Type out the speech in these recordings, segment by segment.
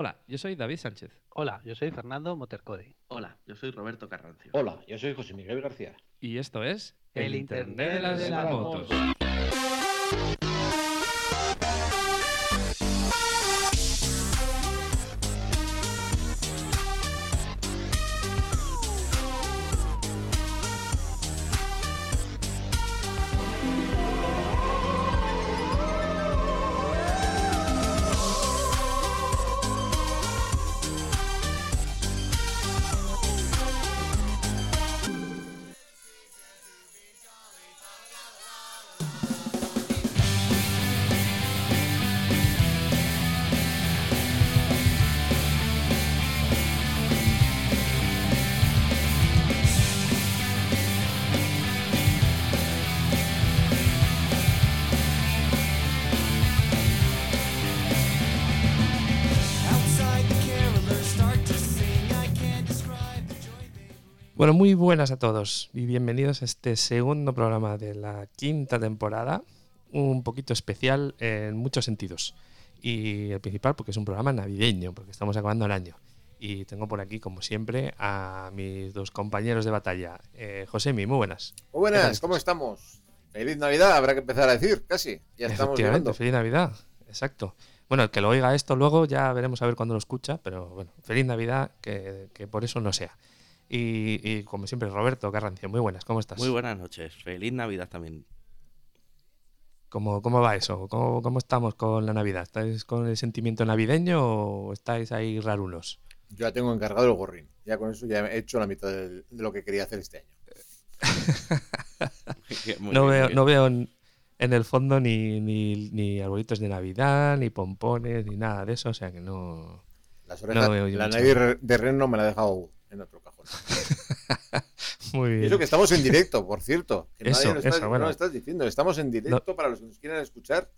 Hola, yo soy David Sánchez. Hola, yo soy Fernando Motercode. Hola, yo soy Roberto Carrancio. Hola, yo soy José Miguel García. Y esto es El Internet de las motos. Bueno, muy buenas a todos y bienvenidos a este segundo programa de la quinta temporada, un poquito especial en muchos sentidos. Y el principal porque es un programa navideño, porque estamos acabando el año. Y tengo por aquí, como siempre, a mis dos compañeros de batalla. Eh, Josemi, muy buenas. Muy buenas, ¿Qué tal ¿cómo estamos? Feliz Navidad, habrá que empezar a decir, casi. Ya estamos llegando. feliz Navidad, exacto. Bueno, el que lo oiga esto luego ya veremos a ver cuándo lo escucha, pero bueno, feliz Navidad, que, que por eso no sea. Y, y como siempre, Roberto Carrancio, muy buenas, ¿cómo estás? Muy buenas noches. Feliz Navidad también. ¿Cómo, cómo va eso? ¿Cómo, ¿Cómo estamos con la Navidad? ¿Estáis con el sentimiento navideño o estáis ahí rarunos? Yo ya tengo encargado el gorrín. Ya con eso ya he hecho la mitad de lo que quería hacer este año. No, bien, veo, no veo en, en el fondo ni, ni, ni arbolitos de Navidad, ni pompones, ni nada de eso, o sea que no... Las orejas, la re- de reno me la ha dejado en otro cajón. Muy Y bien. eso que estamos en directo, por cierto. Que Eso, nadie lo está, eso, bueno. no lo estás diciendo. Estamos en directo para los que nos quieran escuchar.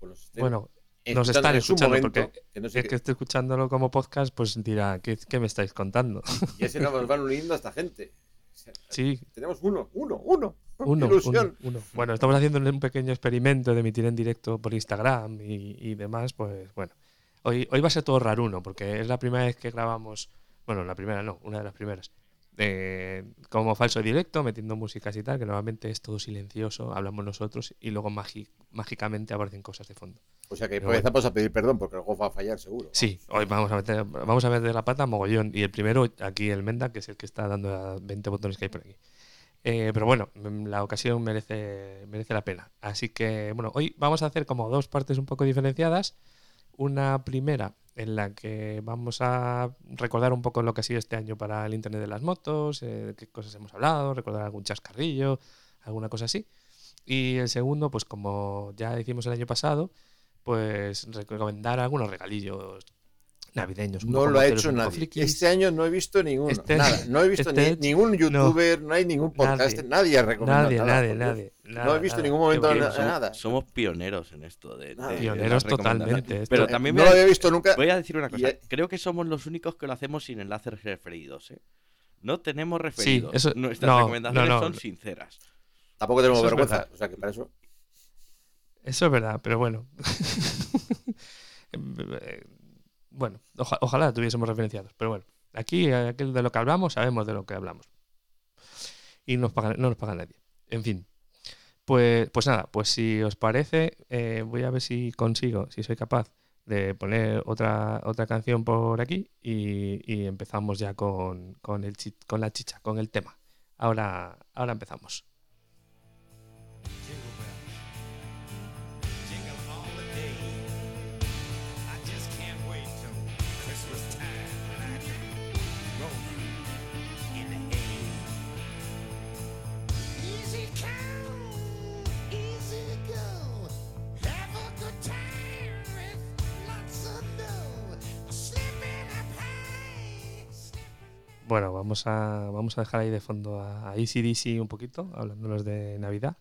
pues estén Bueno, nos están escuchando momento, porque que no sé el qué- que esté escuchándolo como podcast, pues dirá, ¿qué, qué me estáis contando? Ya se nos van uniendo a esta gente. O sea, sí, Tenemos uno, uno, uno. Uno, Ilusión. uno, uno. Bueno, estamos haciendo un pequeño experimento de emitir en directo por Instagram y, y demás, pues bueno. Hoy, hoy va a ser todo raruno, porque es la primera vez que grabamos, bueno, la primera no, una de las primeras, eh, como falso directo, metiendo músicas y tal, que normalmente es todo silencioso, hablamos nosotros y luego mágicamente aparecen cosas de fondo. O sea que Pero empezamos a pedir perdón porque algo va a fallar seguro. Sí, hoy vamos a meter, vamos a meter la pata mogollón. Y el primero, aquí el Menda, que es el que está dando a 20 botones que hay por aquí. Eh, pero bueno, mm, la ocasión merece, merece la pena. Así que, bueno, hoy vamos a hacer como dos partes un poco diferenciadas. Una primera en la que vamos a recordar un poco lo que ha sido este año para el Internet de las motos, eh, qué cosas hemos hablado, recordar algún chascarrillo, alguna cosa así. Y el segundo, pues como ya hicimos el año pasado, pues recomendar algunos regalillos navideños. No lo ha hecho nadie. frikis. Este año no he visto ninguno. Este- nada. No he visto este- ni- ningún youtuber, no, hay ningún podcast. Nadie. Nadie, ha recomendado Nadie, nada, nadie, Dios. nadie. no he visto en ningún momento Somos, nada. somos pioneros en esto de, Nada. de Pioneros totalmente, esto- Pero Eh, también no voy lo a, había visto nunca. voy a decir una cosa. Y- eh, Creo que somos los únicos que lo hacemos sin enlaces referidos. ¿eh? No tenemos referidos. eso- Nuestras no, recomendaciones no, no. son sinceras. Tampoco tenemos Eso vergüenza. O sea que para eso. Eso es verdad, pero bueno. bueno, oja- ojalá tuviésemos referenciados, pero bueno. Aquí, de lo que hablamos, sabemos de lo que hablamos. Y no nos paga nadie. En fin. Pues, pues nada, pues si os parece, eh, voy a ver si consigo, si soy capaz de poner otra, otra canción por aquí y, empezamos ya con, con, el con la chicha, con el tema. Ahora, ahora empezamos. Bueno, vamos a, vamos a dejar ahí de fondo a, a ACDC un poquito, hablándonos de Navidad.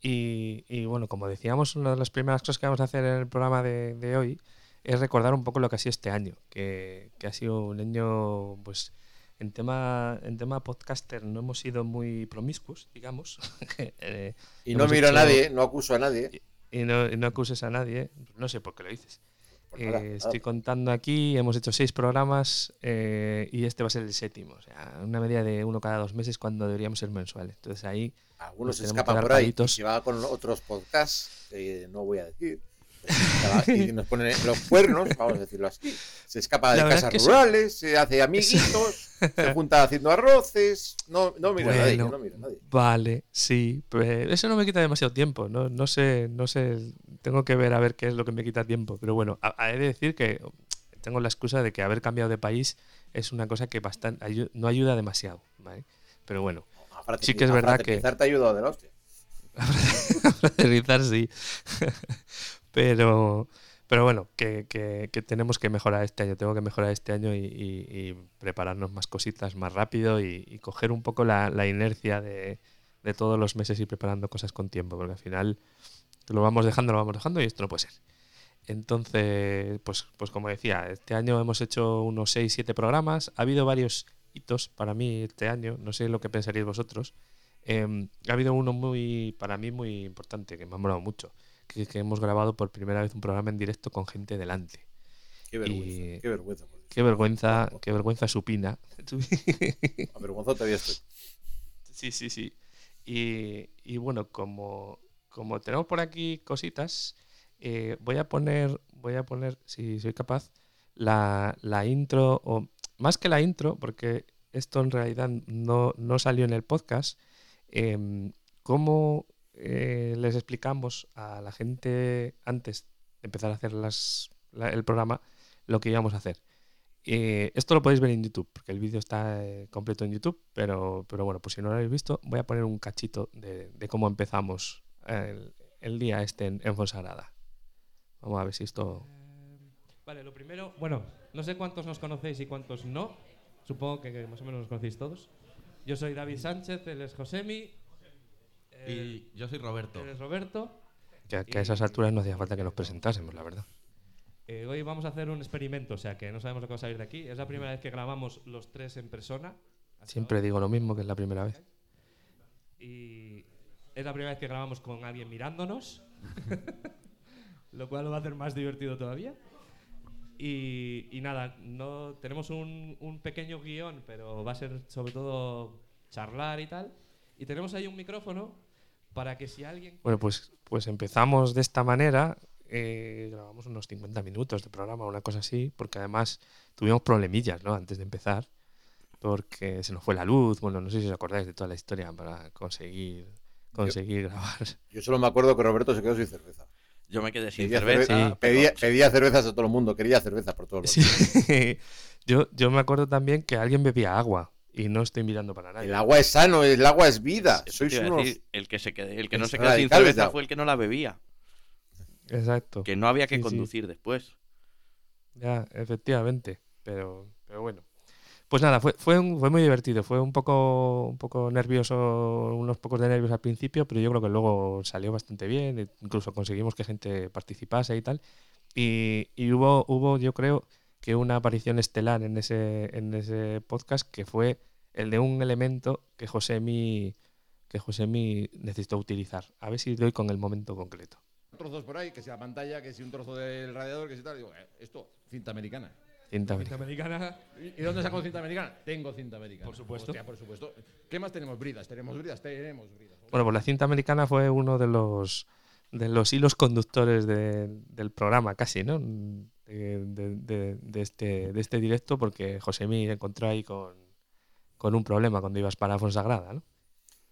Y, y bueno, como decíamos, una de las primeras cosas que vamos a hacer en el programa de, de hoy es recordar un poco lo que ha sido este año, que, que ha sido un año, pues, en tema, en tema podcaster no hemos sido muy promiscuos, digamos. Eh, Y no miro a hecho- nadie, no acuso a nadie. Y no, y no acuses a nadie, no sé por qué lo dices. Eh, Hola, estoy contando aquí, hemos hecho seis programas eh, y este va a ser el séptimo. O sea, una media de uno cada dos meses cuando deberíamos ser mensuales. Entonces ahí, Algunos Nos se escapan por ahí palitos. y va con otros podcasts que no voy a decir. Y nos ponen los cuernos, vamos a decirlo así. Se escapa de casas es que sí. rurales, se hace amiguitos, se junta haciendo arroces. No, no mira a nadie, no mira a nadie. vale, sí, pero eso no me quita demasiado tiempo. No, no sé, no sé, tengo que ver a ver qué es lo que me quita tiempo. Pero bueno, a- a- he de decir que tengo la excusa de que haber cambiado de país es una cosa que bastante, ayu- no ayuda demasiado. ¿vale? Pero bueno, Sí que es verdad que- te ha ayudado de la hostia. fraternizar sí. pero, pero bueno, que, que- que tenemos que mejorar este año. Tengo que mejorar este año y, y- y prepararnos más cositas más rápido y, y coger un poco la, la inercia de, de todos los meses y preparando cosas con tiempo, porque al final lo vamos dejando, lo vamos dejando y esto no puede ser. Entonces, pues, pues como decía, este año hemos hecho unos 6-7 programas. Ha habido varios hitos para mí este año, no sé lo que pensaréis vosotros. Em, ha habido uno muy, para mí muy importante, que me ha molado mucho, que hemos grabado por primera vez un programa en directo con gente delante. Qué vergüenza, Y- qué vergüenza. Qué vergüenza, qué vergüenza supina. Avergonzado todavía estoy. Sí, sí, sí. Y, y bueno, como, como tenemos por aquí cositas, eh, voy a poner, voy a poner, si soy capaz, la, la intro, o más que la intro, porque esto en realidad no, no salió en el podcast, em, cómo eh, les explicamos a la gente antes de empezar a hacer el programa lo que íbamos a hacer. Eh, esto lo podéis ver en YouTube, porque el vídeo está eh, completo en YouTube, pero, pero bueno, pues si no lo habéis visto, voy a poner un cachito de, cómo empezamos el, el día este en, en Fonsagrada. Vamos a ver si esto... Vale, lo primero, bueno, no sé cuántos nos conocéis y cuántos no. Supongo que, que más o menos nos conocéis todos. Yo soy David Sánchez, él es Josemi. Y yo soy Roberto. él es Roberto. Que, que a esas alturas no hacía falta que nos presentásemos, la verdad. Eh, hoy vamos a hacer un experimento, o sea que no sabemos lo que va a salir de aquí. Es la primera vez que grabamos los tres en persona. Siempre digo lo mismo que es la primera vez. Y es la primera vez que grabamos con alguien mirándonos, lo cual lo va a hacer más divertido todavía. Y, y nada, no tenemos un, un pequeño guion, pero va a ser sobre todo charlar y tal. Y tenemos ahí un micrófono para que si alguien... Bueno, pues, pues empezamos de esta manera. eh, grabamos unos 50 minutos de programa, una cosa así, porque además tuvimos problemillas, ¿no? Antes de empezar, porque se nos fue la luz. Bueno, no sé si os acordáis de toda la historia para conseguir, conseguir grabar. Yo solo me acuerdo que Roberto se quedó sin cerveza. Yo me quedé sin Pedía, cerveza. Sí. pedía, pedía cervezas a todo el mundo, quería cerveza por todos los Sí. yo, yo me acuerdo también que alguien bebía agua y no estoy mirando para nadie. El agua es sano, el agua es vida. Eso Sois unos. decir, el que, se quede- el que no se quedó sin cerveza fue el que no la bebía. Exacto. Que no había que Sí, sí. conducir después. Ya, efectivamente. Pero, pero bueno. Pues nada, fue, fue, un- fue muy divertido. Fue un poco, un poco nervioso, unos pocos de nervios al principio, pero yo creo que luego salió bastante bien. Incluso conseguimos que gente participase y tal. Y, y hubo, hubo, yo creo, que una aparición estelar en ese, en ese podcast que fue el de un elemento que Josemi, que Josemi necesitó utilizar. A ver si doy con el momento concreto. trozos por ahí, que sea pantalla, que si un trozo del radiador, que si tal. Digo, eh, esto, cinta americana. Cinta americana. ¿Y y dónde saco cinta americana? Tengo cinta americana. Por supuesto. Hostia, por supuesto. ¿Qué más tenemos? Bridas. ¿Tenemos bridas? Tenemos bridas. Bueno, pues la cinta americana fue uno de los de los hilos conductores de- del programa, casi, ¿no? De, de- de- de este, de este directo, porque Josemi encontró ahí con, con un problema cuando ibas para Fonsagrada, ¿no?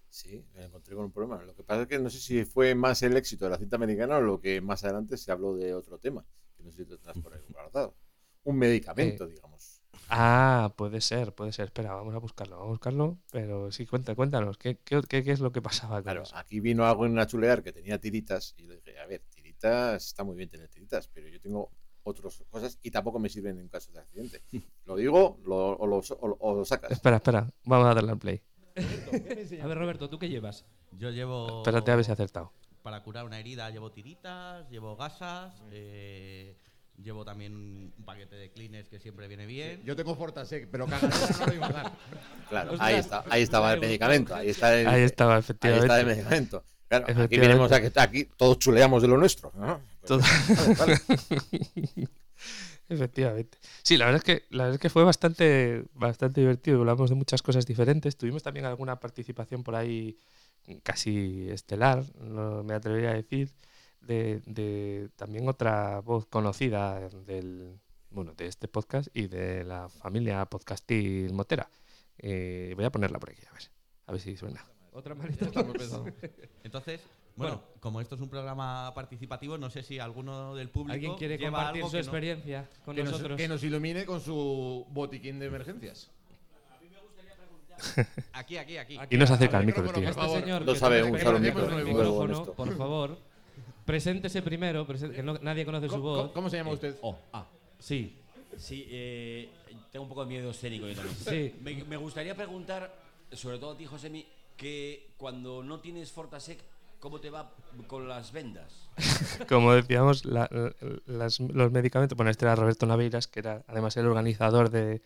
Sí, me encontré con un problema. Lo que pasa es que no sé si fue más el éxito de la cinta americana o lo que más adelante se habló de otro tema. Que no sé si te tendrás por ahí guardado. Un medicamento, digamos. Ah, puede ser, puede ser. Espera, vamos a buscarlo, vamos a buscarlo. Pero sí, cuenta, cuéntanos, ¿qué, qué, qué- qué es lo que pasaba con Claro, eso? aquí vino algo en una chulear que tenía tiritas y le dije, a ver, tiritas, está muy bien tener tiritas, pero yo tengo otras cosas y tampoco me sirven en caso de accidente. Lo digo lo, o, lo, o- o lo sacas. Espera, espera, vamos a darle al play. A ver, Roberto, ¿tú qué llevas? Yo llevo. Espérate a ver si ha acertado. Para curar una herida llevo tiritas, llevo gasas, eh, llevo también un paquete de cleaners que siempre viene bien. Yo tengo Fortasec, pero cagadera no lo iba a dar. Claro, Ostras, ahí está, ahí estaba el medicamento, ahí está el, Ahí estaba, ahí efectivamente. está el medicamento. Claro, aquí venimos aquí, aquí todos chuleamos de lo nuestro. ¿no? Todo- Vale, vale. Efectivamente. Sí, la verdad es que la verdad es que fue bastante bastante divertido. Hablamos de muchas cosas diferentes. Tuvimos también alguna participación por ahí casi estelar, no me atrevería a decir, de, de también otra voz conocida del bueno de este podcast y de la familia podcastil Motera. Eh, voy a ponerla por aquí a ver, a ver si suena. Otra pesado. Entonces, bueno, como esto es un programa participativo, no sé si alguno del público ¿Alguien quiere lleva compartir algo su no- experiencia con Que nos, nosotros? que nos ilumine con su botiquín de emergencias. Aquí, aquí, aquí. Y nos acerca al al micro, micrófono, tío. Este señor No sabe usar un el micro, micrófono, por favor, preséntese primero, que no- nadie conoce su ¿Cómo, voz. cómo- cómo se llama usted? Oh, ah. Sí, Sí, eh, tengo un poco de miedo escénico yo también. Sí. Me, me gustaría preguntar, sobre todo a ti, Josemi, que cuando no tienes Fortasec, ¿cómo te va con las vendas? Como decíamos, la- la- las- los medicamentos, bueno, este era Roberto Naveiras, que era además el organizador de,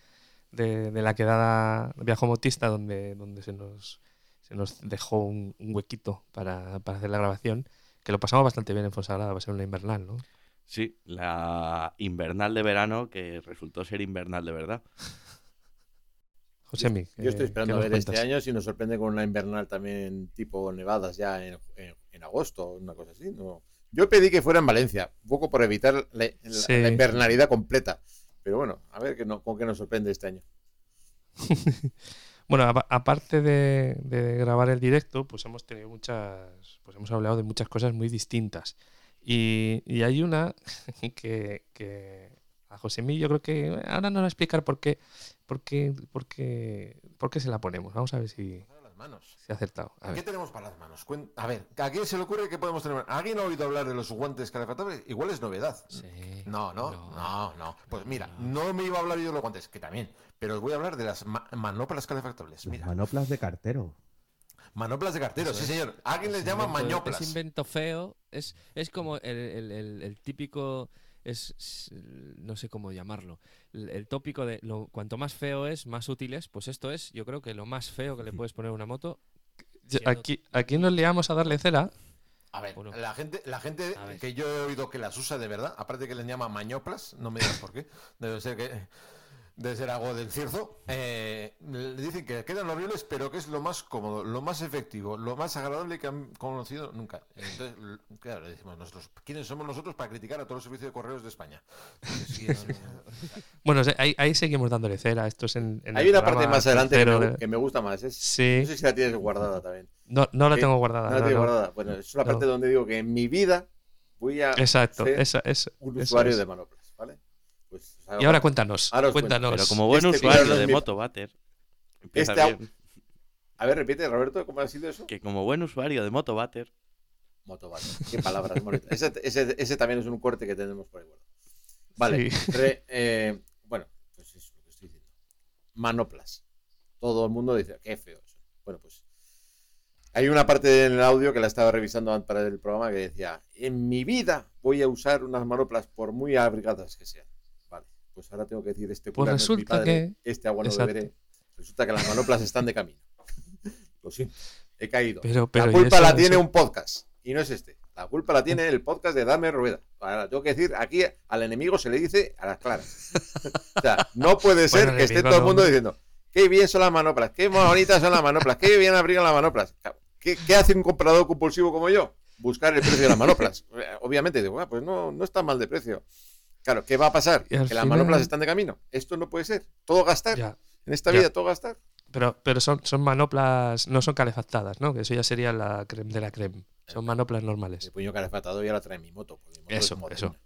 de- de la quedada viajomotista, donde, donde se, nos, se nos dejó un, un huequito para, para hacer la grabación, que lo pasamos bastante bien en Fonsagrada, va a ser una invernal, ¿no? Sí, la invernal de verano que resultó ser invernal de verdad. Josemi. Yo estoy eh, esperando ¿qué a ver este año si nos sorprende con una invernal también tipo nevadas ya en, en- en agosto o una cosa así. No. Yo pedí que fuera en Valencia, un poco por evitar la, la- Sí. la invernalidad completa. Pero bueno, a ver qué no, con qué nos sorprende este año. Bueno, apa- aparte de, de grabar el directo, pues hemos tenido muchas, pues hemos hablado de muchas cosas muy distintas. Y, y hay una que, que a Josemi yo creo que ahora nos va a explicar por qué, por qué, por qué, por qué se la ponemos. Vamos a ver si, Las manos. si ha acertado. A ¿Qué ver. tenemos para las manos? A ver, ¿a quién se le ocurre que podemos tener? ¿Alguien ha oído hablar de los guantes calefactables? Igual es novedad. No, no, no, no, Pues mira, no me iba a hablar yo de los guantes, que también. Pero os voy a hablar de las ma- manoplas calefactables. Mira, Manoplas de cartero. manoplas de cartero, sí señor. Alguien les llama invento- manoplas. Ese invento feo es, es como el, el- el- el típico. Es, no sé cómo llamarlo. El, el tópico de lo, cuanto más feo es, más útil es. Pues esto es, yo creo que lo más feo que le puedes poner a una moto. Aquí, aquí nos liamos a darle cera. A ver, Bueno. la gente, la gente que yo he oído que las usa de verdad, aparte que les llama mañoplas, no me digas por qué, debe ser que debe ser algo del cierzo, eh, le dicen que quedan horribles, pero que es lo más cómodo, lo más efectivo, lo más agradable que han conocido nunca. Entonces, claro, le decimos nosotros, ¿quiénes somos nosotros para criticar a todos los servicios de correos de España? Bueno, ahí, ahí seguimos dándole cera. Esto es en, en Hay el una parte más adelante que me, de- que me gusta más. Es, Sí. No sé si la tienes guardada también. No, no la tengo guardada. No la no. guardada. Bueno, es una No. parte donde digo que en mi vida voy a Exacto, ser esa- esa- un usuario es. de manoplas, Y ahora cuéntanos, Ahora cuéntanos. Pero como buen Este usuario de mi- Motobater, empieza Este bien, A ver, repite, Roberto, ¿cómo ha sido eso? que como buen usuario de Motobater, Motobater. Qué palabras bonitas. Ese, ese- ese también es un corte que tenemos por ahí guardado. Vale. Sí. re- eh, bueno, pues eso es lo que estoy diciendo. Manoplas. Todo el mundo dice, qué feo eso. Bueno, pues. Hay una parte en el audio que la estaba revisando antes para el programa que decía: En mi vida voy a usar unas manoplas por muy abrigadas que sean. Pues ahora tengo que decir: Este Pues no es mi resulta padre, que- este agua no beberé. Resulta que las manoplas están de camino. Lo siento, he caído. Pero, pero, la ¿y culpa eso- la tiene eso- un podcast y no es este. La culpa la tiene el podcast de Dame Rueda. Ahora, tengo que decir, aquí al enemigo se le dice a las claras. o sea, no puede ser Bueno, que esté todo el mundo diciendo, qué bien son las manoplas, qué bonitas son las manoplas, qué bien abrigan las manoplas. ¿Qué, qué hace un comprador compulsivo como yo? Buscar el precio de las manoplas. Obviamente, digo, "Ah, pues no, no está mal de precio. Claro, ¿qué va a pasar? Que las manoplas están de camino. Esto no puede ser. Todo gastar. Ya. En esta Ya. vida, todo gastar. Pero, pero son, son manoplas, no son calefactadas, ¿no? Que eso ya sería la creme de la creme. Son manoplas normales. El puño calefactado ya la trae mi moto. mi moto es Eso, moderna. eso.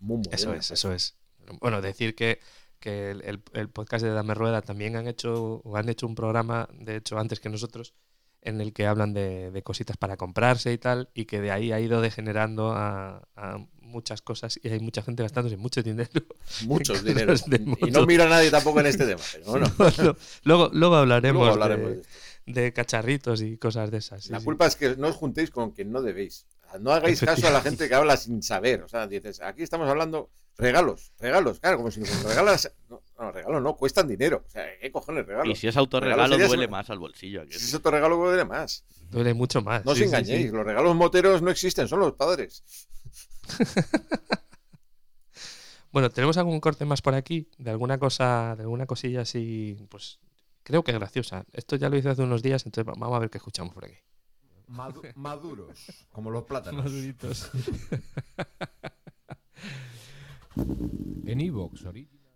Muy moderna, Eso es, pues. eso es. Bueno, decir que, que el, el- el podcast de Dame Rueda también han hecho, o han hecho un programa, de hecho, antes que nosotros, en el que hablan de, de cositas para comprarse y tal, y que de ahí ha ido degenerando a, a muchas cosas y hay mucha gente gastándose mucho dinero. Muchos en dinero. cosas de Y no mira a nadie tampoco en este tema. Pero bueno, Bueno, luego, luego hablaremos, luego hablaremos de, de esto. de cacharritos y cosas de esas. sí, La sí. culpa es que no os juntéis con quien no debéis. No hagáis caso a la gente que habla sin saber. O sea, dices, aquí estamos hablando regalos, regalos, claro, como si nos regalas. No, no, regalos no, cuestan dinero. O sea, ¿qué cojones regalos? y si es autorregalo duele más al bolsillo. Si es otro regalo, duele más. Duele mucho más. No os sí, engañéis, sí. los regalos moteros no existen, son los padres. bueno, tenemos algún corte más por aquí, de alguna cosa, de alguna cosilla así, pues creo que graciosa. Esto ya lo hice hace unos días, entonces va- vamos a ver qué escuchamos por aquí. Madu- maduros, como los plátanos. Maduritos. En Evox,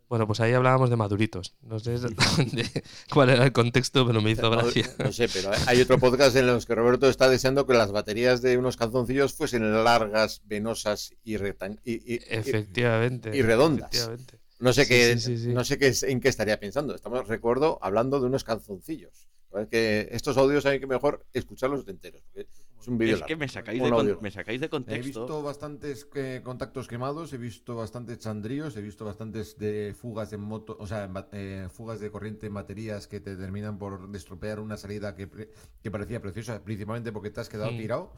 Bueno, pues ahí hablábamos de maduritos. No sé de- cuál era el contexto, pero me hizo gracia. No sé, pero hay otro podcast en los que Roberto está deseando que las baterías de unos calzoncillos fuesen largas, venosas y, rectan- y, Efectivamente. y redondas. efectivamente. No sé Sí, qué, sí, no sé qué es- en qué estaría pensando. Estamos, recuerdo, hablando de unos calzoncillos. Que estos audios hay que mejor escucharlos enteros. porque es un vídeo Es que largo. me sacáis, de, con- audio. me sacáis de He contexto. visto bastantes eh, contactos quemados, he visto bastantes chandríos, he visto bastantes de fugas de moto, o sea, eh, fugas de corriente en baterías que te terminan por destropear una salida que, pre- que parecía preciosa, principalmente porque te has quedado tirado.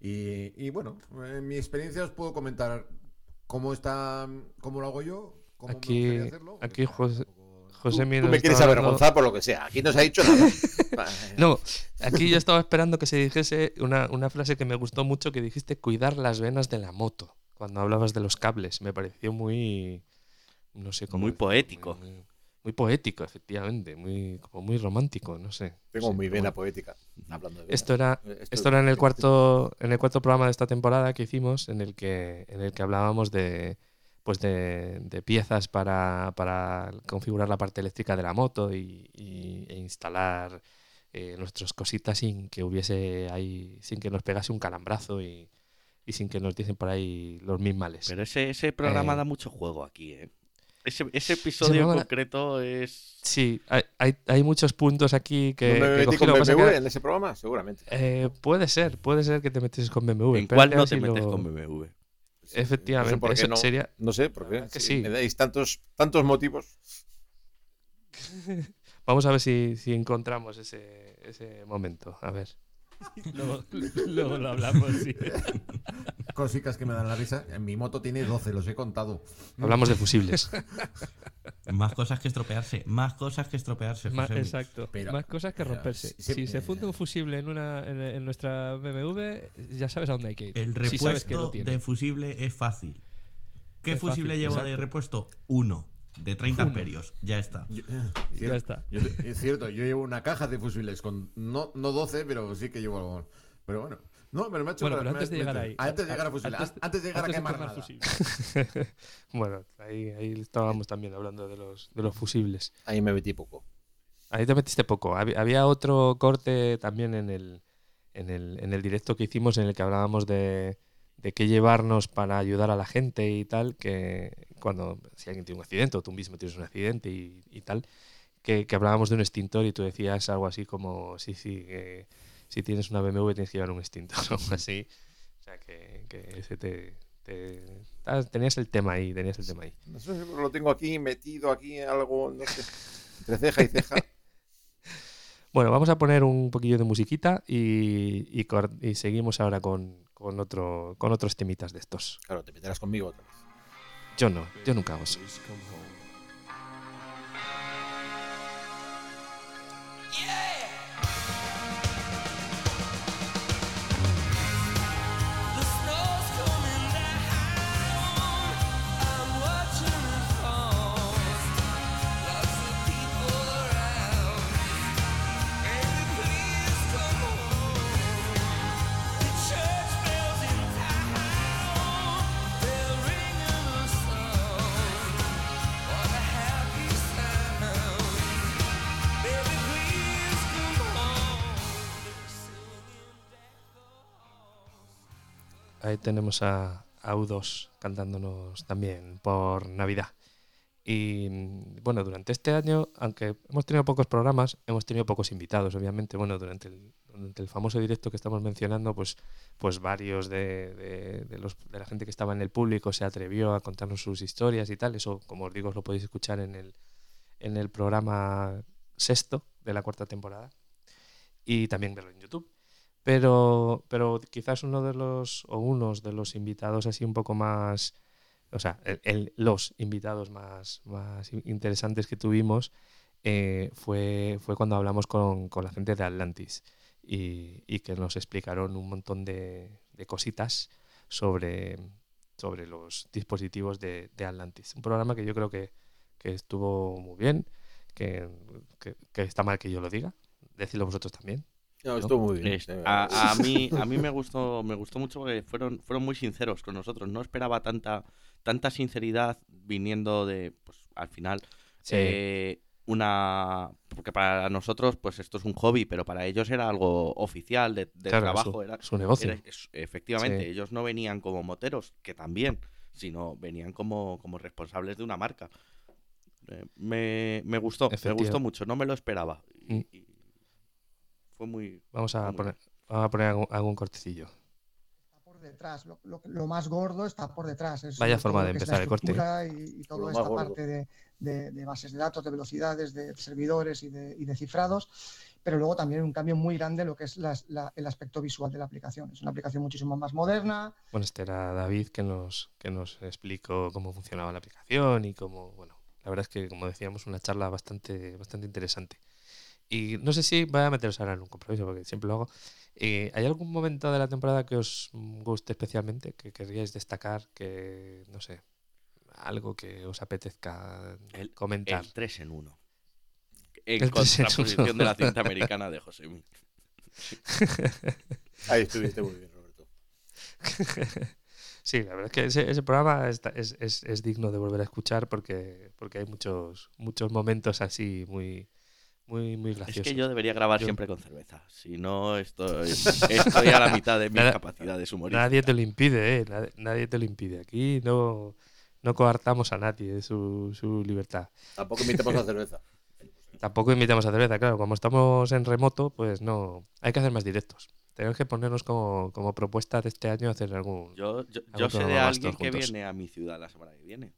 Y, y bueno, en mi experiencia os puedo comentar cómo está, cómo lo hago yo, cómo me Aquí, gustaría hacerlo. aquí José, José tú me quieres estaba dando- avergonzar por lo que sea. Aquí no se ha dicho nada. No, aquí yo estaba esperando que se dijese una, una frase que me gustó mucho, que dijiste cuidar las venas de la moto, cuando hablabas de los cables. Me pareció muy, no sé cómo Muy poético. Muy, muy poético, efectivamente, muy, como muy romántico, no sé. Tengo no sé, muy vena bueno. poética. Hablando de Esto era, esto era en el cuarto, en el cuarto programa de esta temporada que hicimos, en el que, en el que hablábamos de, pues de, de piezas para, para configurar la parte eléctrica de la moto y, y- e instalar eh, nuestras cositas sin que hubiese ahí, sin que nos pegase un calambrazo y, y sin que nos dicen por ahí los mil males. Pero ese, ese programa Eh, da mucho juego aquí, ¿eh? Ese, ese episodio en da- concreto es. Sí, hay, hay, hay muchos puntos aquí que, ¿No me metí con BMW que- en ese programa? Seguramente. eh, puede ser, puede ser que te metes con BMW. ¿En pero cuál no te metes lo- con BMW? Efectivamente, No sé por qué eso no. sería, No sé, por qué. verdad que Si sí. Me dais tantos, tantos motivos. Vamos a ver si, si encontramos ese, ese momento. A ver. luego, luego lo hablamos, sí. Cositas que me dan la risa. En mi moto tiene 12, los he contado. Hablamos de fusibles. Más cosas que estropearse, más cosas que estropearse. Más- exacto. Pero- Más cosas que pero romperse. si- Si, se funde un fusible en, una, en, en nuestra BMW, ya sabes a dónde hay que ir. El Si sabes que lo repuesto de fusible es fácil. ¿Qué Es fusible fácil, llevo de repuesto? Uno, de 30 Uno. amperios. Ya está. Yo- Ya está. yo es cierto, yo llevo una caja de fusibles con no, no 12, pero sí que llevo algo. Pero bueno, no, pero me ha hecho Bueno, pero antes de llegar ahí. Antes de llegar a fusible, antes- an- antes de llegar a antes quemar quemar nada. fusible. bueno, ahí, ahí estábamos también hablando de los, de los fusibles. Ahí me metí poco. Ahí te metiste poco. Había, había otro corte también en el, en, el, en el directo que hicimos en el que hablábamos de, de qué llevarnos para ayudar a la gente y tal, que cuando si alguien tiene un accidente o tú mismo tienes un accidente y, y tal, que, que hablábamos de un extintor y tú decías algo así como, sí, sí, que si tienes una BMW tienes que llevar un extintor o algo así. O sea, que, que ese te, te- ah, Tenías el tema ahí, tenías el tema ahí. No sé, lo tengo aquí metido, aquí algo, no sé. Entre ceja y ceja. Bueno, vamos a poner un poquillo de musiquita y, y cor- y seguimos ahora con, con, otro, con otros temitas de estos. Claro, te meterás conmigo otra vez. Yo no, yo nunca hago eso. Tenemos a, a U2 cantándonos también por Navidad. Y bueno, durante este año, aunque hemos tenido pocos programas, hemos tenido pocos invitados, obviamente. Bueno, durante el, durante el famoso directo que estamos mencionando, pues, pues varios de, de- los, de la gente que estaba en el público se atrevió a contarnos sus historias y tal. Eso, como os digo, lo podéis escuchar en el, en el programa sexto de la cuarta temporada. Y también verlo en YouTube. Pero, pero quizás uno de los, o unos de los invitados así un poco más, o sea, los invitados más, más in- interesantes que tuvimos eh, fue, fue cuando hablamos con, con la gente de Atlantis y, y que nos explicaron un montón de, de cositas sobre, sobre los dispositivos de, de Atlantis. Un programa que yo creo que, que estuvo muy bien, que, que- está mal que yo lo diga. Decidlo vosotros también. No, estuvo muy bien. A, a mí, a mí me gustó, me gustó mucho porque fueron, fueron muy sinceros con nosotros. No esperaba tanta, tanta sinceridad viniendo de, pues, al final, Sí. eh, una, porque para nosotros, pues esto es un hobby, pero para ellos era algo oficial de, de Claro, es trabajo. su- era, su negocio. era- es- efectivamente, Sí. ellos no venían como moteros, que también, sino venían como, como responsables de una marca. Eh, me, me gustó, me gustó mucho, no me lo esperaba. Y- Mm. y fue muy, Vamos a Muy poner, vamos a poner algún, algún cortecillo. por detrás, lo, lo- lo más gordo está por detrás. es Vaya forma de empezar la el corte, Y, y toda esta gordo. parte de, de- de bases de datos, de velocidades, de servidores y de, y de cifrados, pero luego también un cambio muy grande en lo que es la- el aspecto visual de la aplicación. Es una aplicación muchísimo más moderna, Bueno, este era David que nos, que nos explicó cómo funcionaba la aplicación y cómo, bueno, la verdad es que, como decíamos, una charla bastante, bastante interesante. Y no sé si voy a meteros ahora en un compromiso, porque siempre lo hago. Eh, ¿Hay algún momento de la temporada que os guste especialmente, que querríais destacar, que, no sé, algo que os apetezca El- comentar? El 3 en 1. En El en contraposición uno. de la cinta americana de José Mí. Ahí estuviste muy bien, Roberto. Sí, la verdad es que ese, ese programa está- es, es- es digno de volver a escuchar porque, porque hay muchos, muchos momentos así muy, muy, muy Es graciosos. que yo debería grabar Yo- siempre con cerveza. Si no, estoy, estoy a la mitad de mis Nada- capacidades humorísticas. Nadie te lo impide, ¿eh? Nadie, nadie te lo impide. Aquí no, no coartamos a nadie de su, su libertad. Tampoco invitamos a cerveza. Tampoco invitamos a cerveza, claro. Como estamos en remoto, pues no. Hay que hacer más directos. Tenemos que ponernos como, como propuesta de este año hacer algún. Yo, yo, algún yo sé de alguien que juntos. viene a mi ciudad la semana que viene.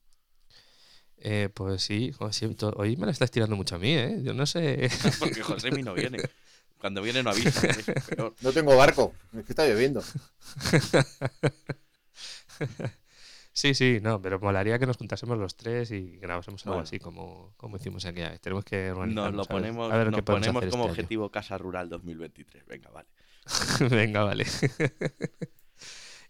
Eh, pues sí, como siempre, hoy me la estás tirando mucho a mí, ¿eh? Yo no sé. Porque José Mí no viene. Cuando viene no avisa. peor. No tengo barco, es que está lloviendo. Sí, sí, no, pero molaría que nos juntásemos los tres y grabásemos algo Bueno. así como, como hicimos aquella vez. Tenemos que Nos organizarnos. lo a ver- ponemos, a ver nos qué podemos ponemos como este año. objetivo Casa Rural 2023. Venga, vale. Venga, vale.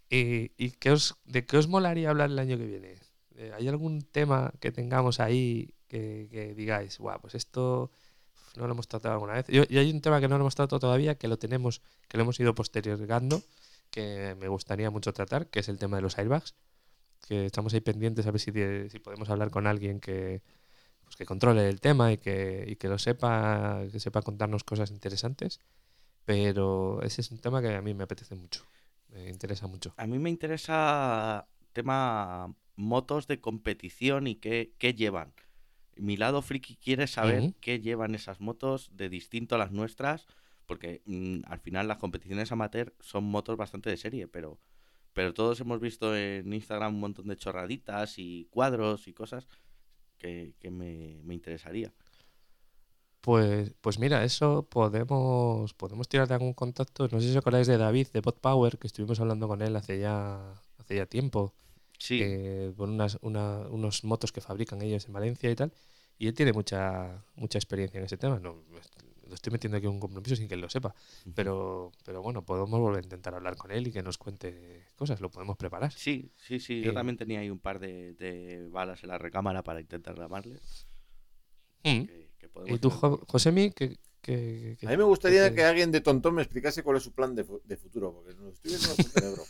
¿Y, y qué os, de qué os molaría hablar el año que viene? Eh, ¿Hay algún tema que tengamos ahí que, que digáis, guau, pues esto no lo hemos tratado alguna vez? Yo- y hay un tema que no lo hemos tratado todavía, que lo tenemos, que lo hemos ido postergando, que me gustaría mucho tratar, que es el tema de los airbags. Que estamos ahí pendientes a ver si, si podemos hablar con alguien que, pues, que controle el tema y que, y que lo sepa, que sepa contarnos cosas interesantes. Pero ese es un tema que a mí me apetece mucho. Me interesa mucho. A mí me interesa tema motos de competición y qué, qué llevan. Mi lado friki quiere saber qué llevan esas motos de distinto a las nuestras, porque mm, al final las competiciones amateur son motos bastante de serie, pero, pero todos hemos visto en Instagram un montón de chorraditas y cuadros y cosas que, que me, me interesaría. Pues, pues mira, eso podemos, podemos tirar de algún contacto. No sé si os acordáis de David, de Bot Power, que estuvimos hablando con él hace ya, hace ya tiempo. Sí, eh, por unas, una- unos motos que fabrican ellos en Valencia y tal. Y él tiene mucha, mucha experiencia en ese tema. No, lo estoy metiendo aquí en un compromiso sin que él lo sepa. Pero, pero bueno, podemos volver a intentar hablar con él y que nos cuente cosas. Lo podemos preparar. sí, sí, sí. Yo Eh, también tenía ahí un par de, de balas en la recámara para intentar llamarle. Mm. que- que ¿Y tú. Jo- Josemi? ¿qué, qué- qué- A mí me gustaría qué- que alguien de Tontón me explicase cuál es su plan de, fu- de futuro, porque nos estoy viendo. Pero bueno,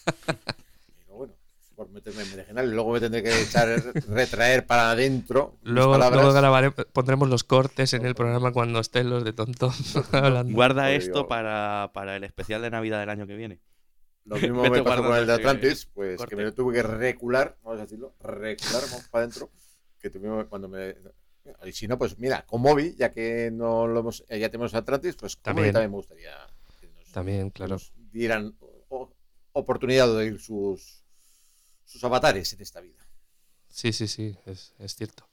por meterme en berenjenal y luego me tendré que echar, retraer para adentro. Luego, luego grabaré- pondremos los cortes en el programa cuando estén los de tonto hablando. Guarda esto para, para el especial de Navidad del año que viene. Lo mismo Vete me pasó con el de Atlantis, pues corte. que me lo tuve que recular, vamos a decirlo, recular vamos para adentro, que tuvimos cuando me... Y si no, pues mira, con Moby, ya que no lo hemos, eh, ya tenemos Atlantis, pues con Moby También. también me gustaría que nos, También, claro. nos dieran oportunidad de oír sus, sus avatares en esta vida. Sí, sí, sí, es, cierto.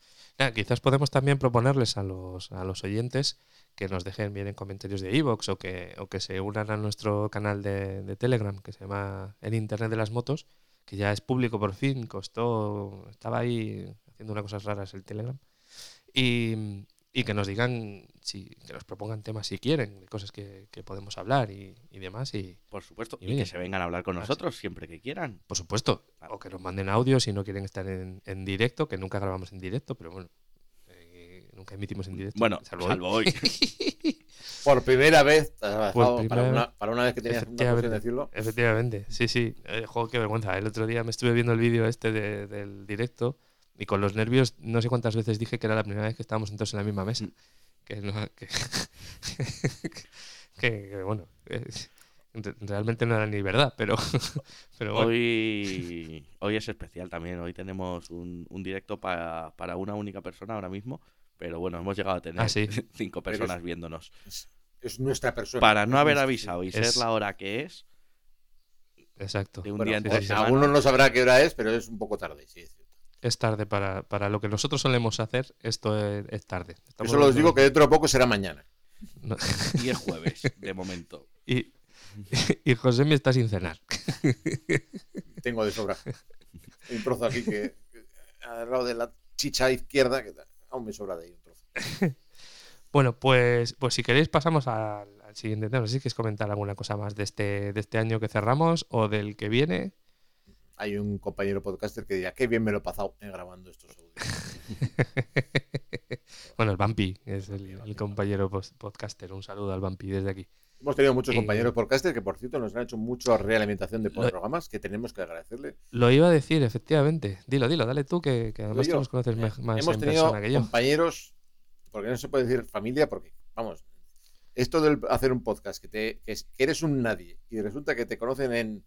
Quizás podemos también proponerles a los, a los oyentes que nos dejen bien en comentarios de iVoox o que, o que se unan a nuestro canal de, de Telegram que se llama El Internet de las Motos, que ya es público por fin, costó, estaba ahí haciendo unas cosas raras el Telegram. Y, y que nos digan, si, que nos propongan temas si quieren, de cosas que, que podemos hablar y, y demás. Y, Por supuesto. Y que se vengan a hablar con así. nosotros siempre que quieran. por supuesto, o que nos manden audio si no quieren estar en, en directo, que nunca grabamos en directo, pero bueno, eh, nunca emitimos en directo. Bueno, salvo, salvo hoy. hoy. Por primera vez, primera para, vez. una, para una vez que tenías una de Efectivamente, decirlo. efectivamente, sí, sí. Eh, joder, qué vergüenza. El otro día me estuve viendo el vídeo este de- del directo y con los nervios no sé cuántas veces dije que era la primera vez que estábamos entonces en la misma mesa. Que, no, que, que- que, bueno, re- realmente no era ni verdad, pero, pero bueno. Hoy, hoy es especial también. Hoy tenemos un, un directo pa- para una única persona ahora mismo. Pero bueno, hemos llegado a tener Ah, sí. cinco es- personas viéndonos. Es, es nuestra persona. Para no haber avisado y Es- ser la hora que es, Exacto. de un Bueno, día pues, alguno no sabrá qué hora es, pero es un poco tarde, sí. es cierto. Es tarde para, para lo que nosotros solemos hacer, esto es, es tarde. Estamos Yo solo os hablando- digo que dentro de poco será mañana. no. Y es jueves, de momento. y, y José me está sin cenar. Tengo de sobra. Hay un trozo aquí que, que al lado de la chicha izquierda, que aún me sobra de ahí un trozo. Bueno, pues, pues si queréis pasamos al, al siguiente tema. No sé si queréis comentar alguna cosa más de este, de este año que cerramos o del que viene. Hay un compañero podcaster que dirá, qué bien me lo he pasado eh, grabando estos audios. bueno, el Bumpy es el, el compañero podcaster. Un saludo al Bumpy desde aquí. Hemos tenido muchos Eh, compañeros podcaster que, por cierto, nos han hecho mucha realimentación de Lo- programas que tenemos que agradecerle. Lo iba a decir, efectivamente. Dilo, dilo, dale tú, que, que además tú nos conoces Eh, más Hemos en tenido persona que yo. compañeros, porque no se puede decir familia, porque, vamos, esto de hacer un podcast, te, que eres un nadie y resulta que te conocen en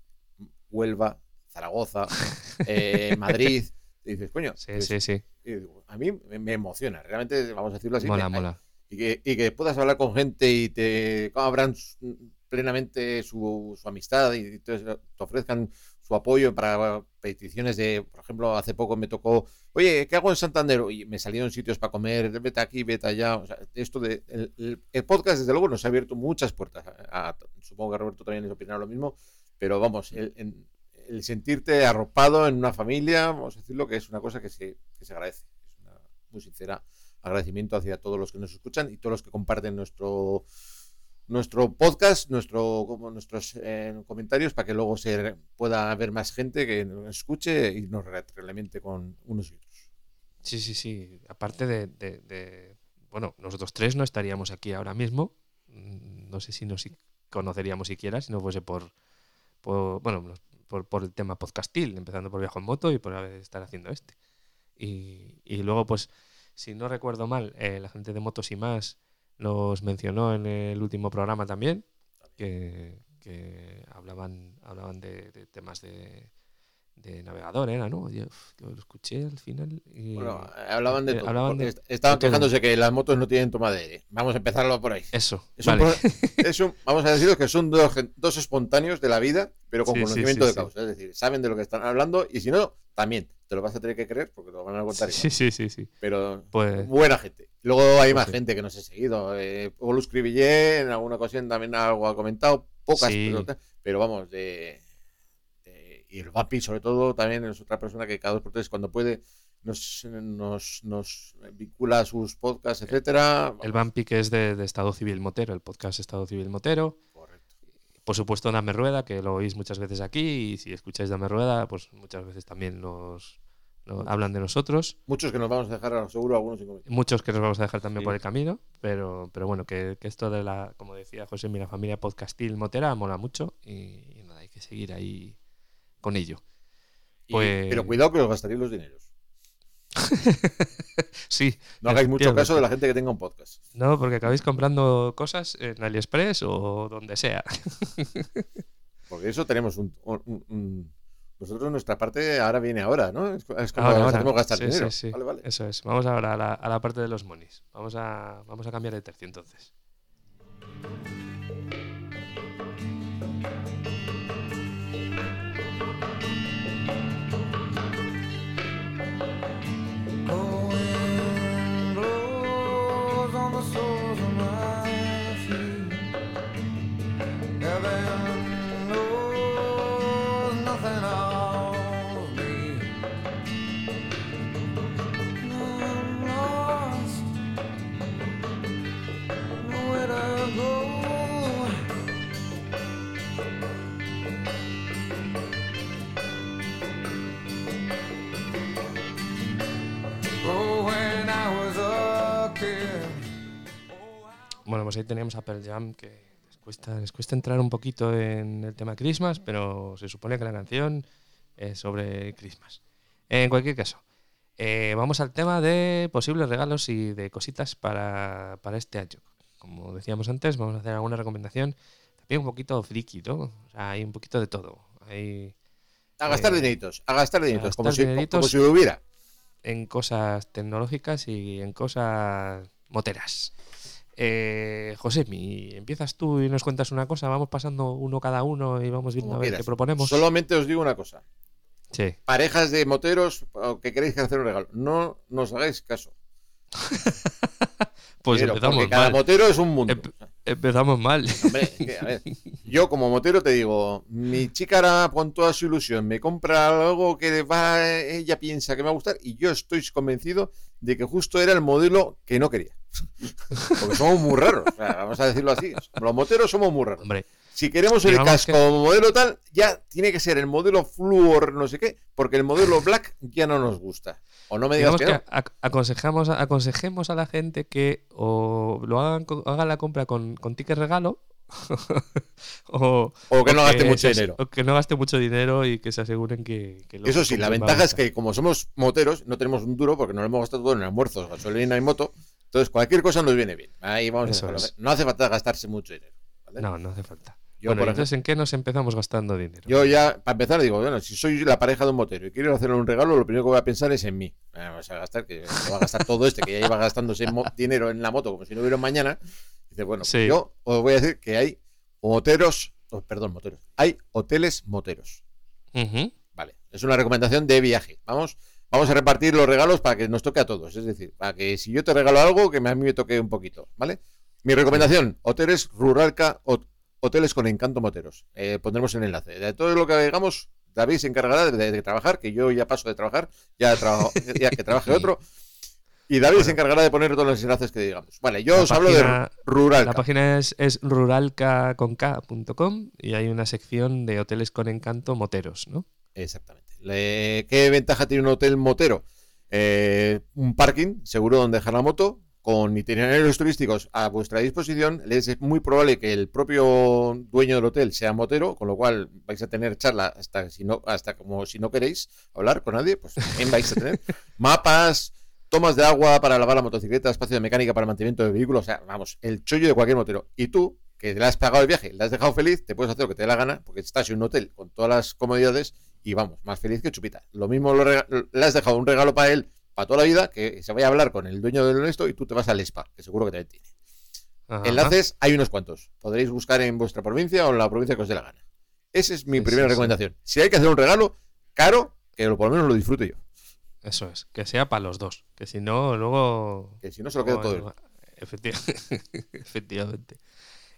Huelva, Zaragoza, eh, Madrid, y dices, coño, Sí, pues, sí, sí. y digo, a mí me, emociona, realmente, vamos a decirlo así. Mola, me- mola. Y que, y que puedas hablar con gente y te abran plenamente su, su amistad y te, te ofrezcan su apoyo para peticiones de, por ejemplo, hace poco me tocó, oye, ¿qué hago en Santander? Y me salieron sitios para comer, vete aquí, vete allá. O sea, esto de, el, el- el podcast, desde luego, nos ha abierto muchas puertas. A- a- supongo que Roberto también les opinará lo mismo, pero vamos, el, en- el sentirte arropado en una familia, vamos a decirlo, que es una cosa que se, que se agradece. Es una muy sincera agradecimiento hacia todos los que nos escuchan y todos los que comparten nuestro nuestro podcast, nuestro, como nuestros eh, comentarios para que luego se pueda haber más gente que nos escuche y nos retroalimente con unos y otros. Sí, sí, sí. Aparte de, de- de- Bueno, nosotros tres no estaríamos aquí ahora mismo. Mm, No sé si nos conoceríamos siquiera si no fuese por. por- bueno, nos- por, por el tema podcastil, empezando por Viajo en Moto y por estar haciendo este. Y, y luego, pues, si no recuerdo mal, eh, la gente de Motos y más nos mencionó en el último programa también, que, que hablaban, hablaban de, de temas de, de navegador, era, ¿no? Yo, lo escuché al final. Y, Bueno, hablaban de eh, todo. hablaban de- estaban todo. quejándose que las motos no tienen toma de aire. Vamos a empezarlo por ahí. Eso, Es un vale. pro- es un- vamos a deciros que son dos, dos espontáneos de la vida, pero con Sí, conocimiento sí, de causa. Es decir, saben de lo que están hablando y si no, también te lo vas a tener que creer porque te lo van a contar. Sí, sí, sí, sí. Pero Pues- buena gente. Luego hay más gente que nos he seguido. Eh, Scribillé en alguna ocasión también algo ha comentado. Pocas, pero, pero vamos, de- Y el Vapi, sobre todo, también es otra persona que cada dos por tres, cuando puede, nos, nos, nos vincula a sus podcasts, etcétera. El Bumpy que es de, de Estado Civil Motero, el podcast Estado Civil Motero. Por supuesto, Dame Rueda, que lo oís muchas veces aquí, y si escucháis Dame Rueda, pues muchas veces también nos, nos hablan de nosotros. Muchos que nos vamos a dejar, seguro, algunos sin. Muchos que nos vamos a dejar también Sí. por el camino, pero, pero bueno, que, que esto de la, como decía José, mi la familia podcastil motera mola mucho y, y nada, hay que seguir ahí con ello. Y- Pues- Pero cuidado que os gastaréis los dineros. Sí. No hagáis mucho caso de la gente que tenga un podcast. No, porque acabáis comprando cosas en AliExpress o donde sea. Porque eso tenemos un, un- un- Nosotros nuestra parte ahora viene ahora, ¿no? Es, como Ahora, ahora. gastar Sí, dinero. sí, sí. Vale, vale. Eso es. Vamos ahora a la, a la parte de los monis. Vamos a, vamos a cambiar de tercio entonces. Bueno, pues ahí teníamos a Pearl Jam que les cuesta, les cuesta entrar un poquito en el tema Christmas, pero se supone que la canción es sobre Christmas. En cualquier caso, eh, vamos al tema de posibles regalos y de cositas para, para este año. Como decíamos antes, vamos a hacer alguna recomendación también un poquito friki, ¿no? O sea, hay un poquito de todo. Hay, A gastar eh, dineritos, a gastar dineritos, como, gastar si, dineritos como si lo hubiera. en cosas tecnológicas y en cosas moteras. Eh, Josemi, empiezas tú y nos cuentas una cosa, vamos pasando uno cada uno y vamos viendo Como a ver quieras. qué proponemos. Solamente os digo una cosa. Sí. Parejas de moteros o que queréis que hacer un regalo. No nos hagáis caso. Pues Pero, empezamos porque cada mal. motero es un mundo. Empezamos mal. Hombre, a ver, yo como motero te digo, mi chica ahora con toda su ilusión me compra algo que va, ella piensa que me va a gustar y yo estoy convencido de que justo era el modelo que no quería. Porque somos muy raros, o sea, vamos a decirlo así. Los moteros somos muy raros. Hombre, Si queremos el Digamos casco que- como modelo tal, ya tiene que ser el modelo fluor no sé qué, porque el modelo black ya no nos gusta. O no me digas que, que no. ac- aconsejamos, aconsejemos a la gente que o lo hagan, hagan la compra con, con ticket regalo o, O que no gaste mucho dinero. o que no gaste mucho dinero y que se aseguren que, que lo Eso sí, la ventaja es que como somos moteros, no tenemos un duro porque nos lo hemos gastado todo en almuerzos, gasolina y moto. Entonces, cualquier cosa nos viene bien. Ahí vamos a. No hace falta gastarse mucho dinero. ¿vale? No, no hace falta. Yo, bueno, por entonces, ¿en qué nos empezamos gastando dinero? Yo ya, para empezar, digo, bueno, si soy la pareja de un motero y quiero hacerle un regalo, lo primero que voy a pensar es en mí. Ah, Vamos a gastar, que se va a gastar todo este, que ya lleva gastándose dinero en la moto como si no hubiera mañana. Dice, bueno, pues yo os voy a decir que hay moteros, oh, perdón, moteros, hay hoteles moteros. Vale, es una recomendación de viaje. Vamos, vamos a repartir los regalos para que nos toque a todos. Es decir, para que si yo te regalo algo, que a mí me toque un poquito, ¿vale? Mi recomendación, hoteles Ruralca, hoteles con encanto moteros. Eh, pondremos el enlace. De todo lo que hagamos, David se encargará de, de trabajar, que yo ya paso de trabajar, ya, trabajo, ya que trabaje otro. Y David se encargará de poner todos los enlaces que digamos. Vale, yo La os hablo de Ruralca. La página es, es ruralca.com y hay una sección de hoteles con encanto moteros, ¿no? Exactamente. Le- ¿Qué ventaja tiene un hotel motero? Eh, un parking seguro donde dejar la moto, con itinerarios turísticos a vuestra disposición. Es muy probable que el propio dueño del hotel sea motero, con lo cual vais a tener charla hasta, si no, hasta como si no queréis hablar con nadie, pues también vais a tener mapas, tomas de agua para lavar la motocicleta, espacio de mecánica para el mantenimiento del vehículo, o sea, vamos, el chollo de cualquier motero. Y tú, que le has pagado el viaje, le has dejado feliz, te puedes hacer lo que te dé la gana, porque estás en un hotel con todas las comodidades y vamos, más feliz que chupita. Lo mismo lo le has dejado un regalo para él para toda la vida, que se vaya a hablar con el dueño del esto y tú te vas al spa, que seguro que también tiene. Ajá. Enlaces hay unos cuantos. Podréis buscar en vuestra provincia o en la provincia que os dé la gana. Esa es mi Sí, primera sí, sí. recomendación. Si hay que hacer un regalo caro, que por lo menos lo disfrute yo. Eso es, que sea para los dos, que si no, luego... Que si no se lo queda todo él. Efecti- Efectivamente.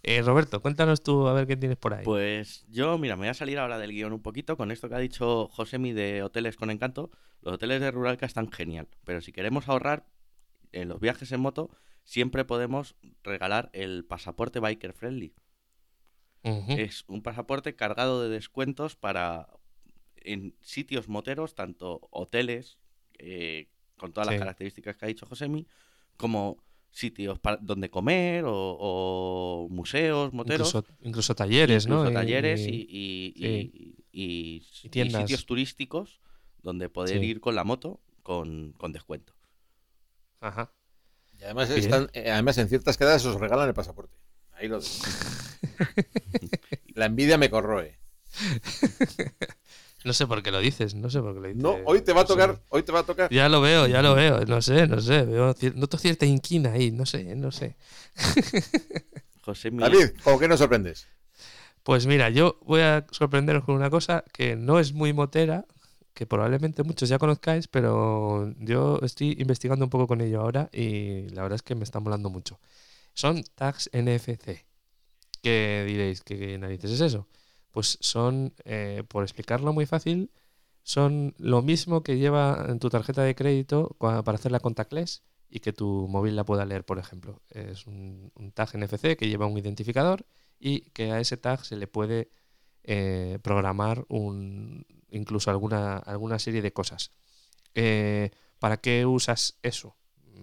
Eh, Roberto, cuéntanos tú a ver qué tienes por ahí. Pues yo, mira, me voy a salir ahora del guion un poquito con esto que ha dicho Josemi de hoteles con encanto. Los hoteles de Ruralca están genial, pero si queremos ahorrar en los viajes en moto, siempre podemos regalar el pasaporte Biker Friendly. Es un pasaporte cargado de descuentos para en sitios moteros, tanto hoteles, eh, con todas Sí. las características que ha dicho Josemi, como sitios para, donde comer o, o museos moteros. incluso, incluso talleres, ¿no? Incluso talleres y, Y- y- sí. y- y- Y y tiendas. sitios turísticos donde poder Sí. ir con la moto con, con descuento. Ajá. Y además, están, eh, además en ciertas quedadas os regalan el pasaporte. Ahí lo dejo. La envidia me corroe. No sé por qué lo dices, no sé por qué lo dices. No, hoy te va a José. tocar, hoy te va a tocar. Ya lo veo, ya lo veo, no sé, no sé. Veo noto cierta inquina ahí, no sé, no sé. Josemi, David, ¿con qué nos sorprendes? Pues mira, yo voy a sorprenderos con una cosa que no es muy motera, que probablemente muchos ya conozcáis, pero yo estoy investigando un poco con ello ahora y la verdad es que me está molando mucho. Son tags NFC. ¿Qué diréis? ¿Qué, qué narices es eso? Pues son, eh, por explicarlo muy fácil, son lo mismo que lleva en tu tarjeta de crédito para hacer la contactless y que tu móvil la pueda leer, por ejemplo. Es un, un tag NFC que lleva un identificador y que a ese tag se le puede eh, programar un, incluso alguna, alguna serie de cosas. Eh, ¿Para qué usas eso?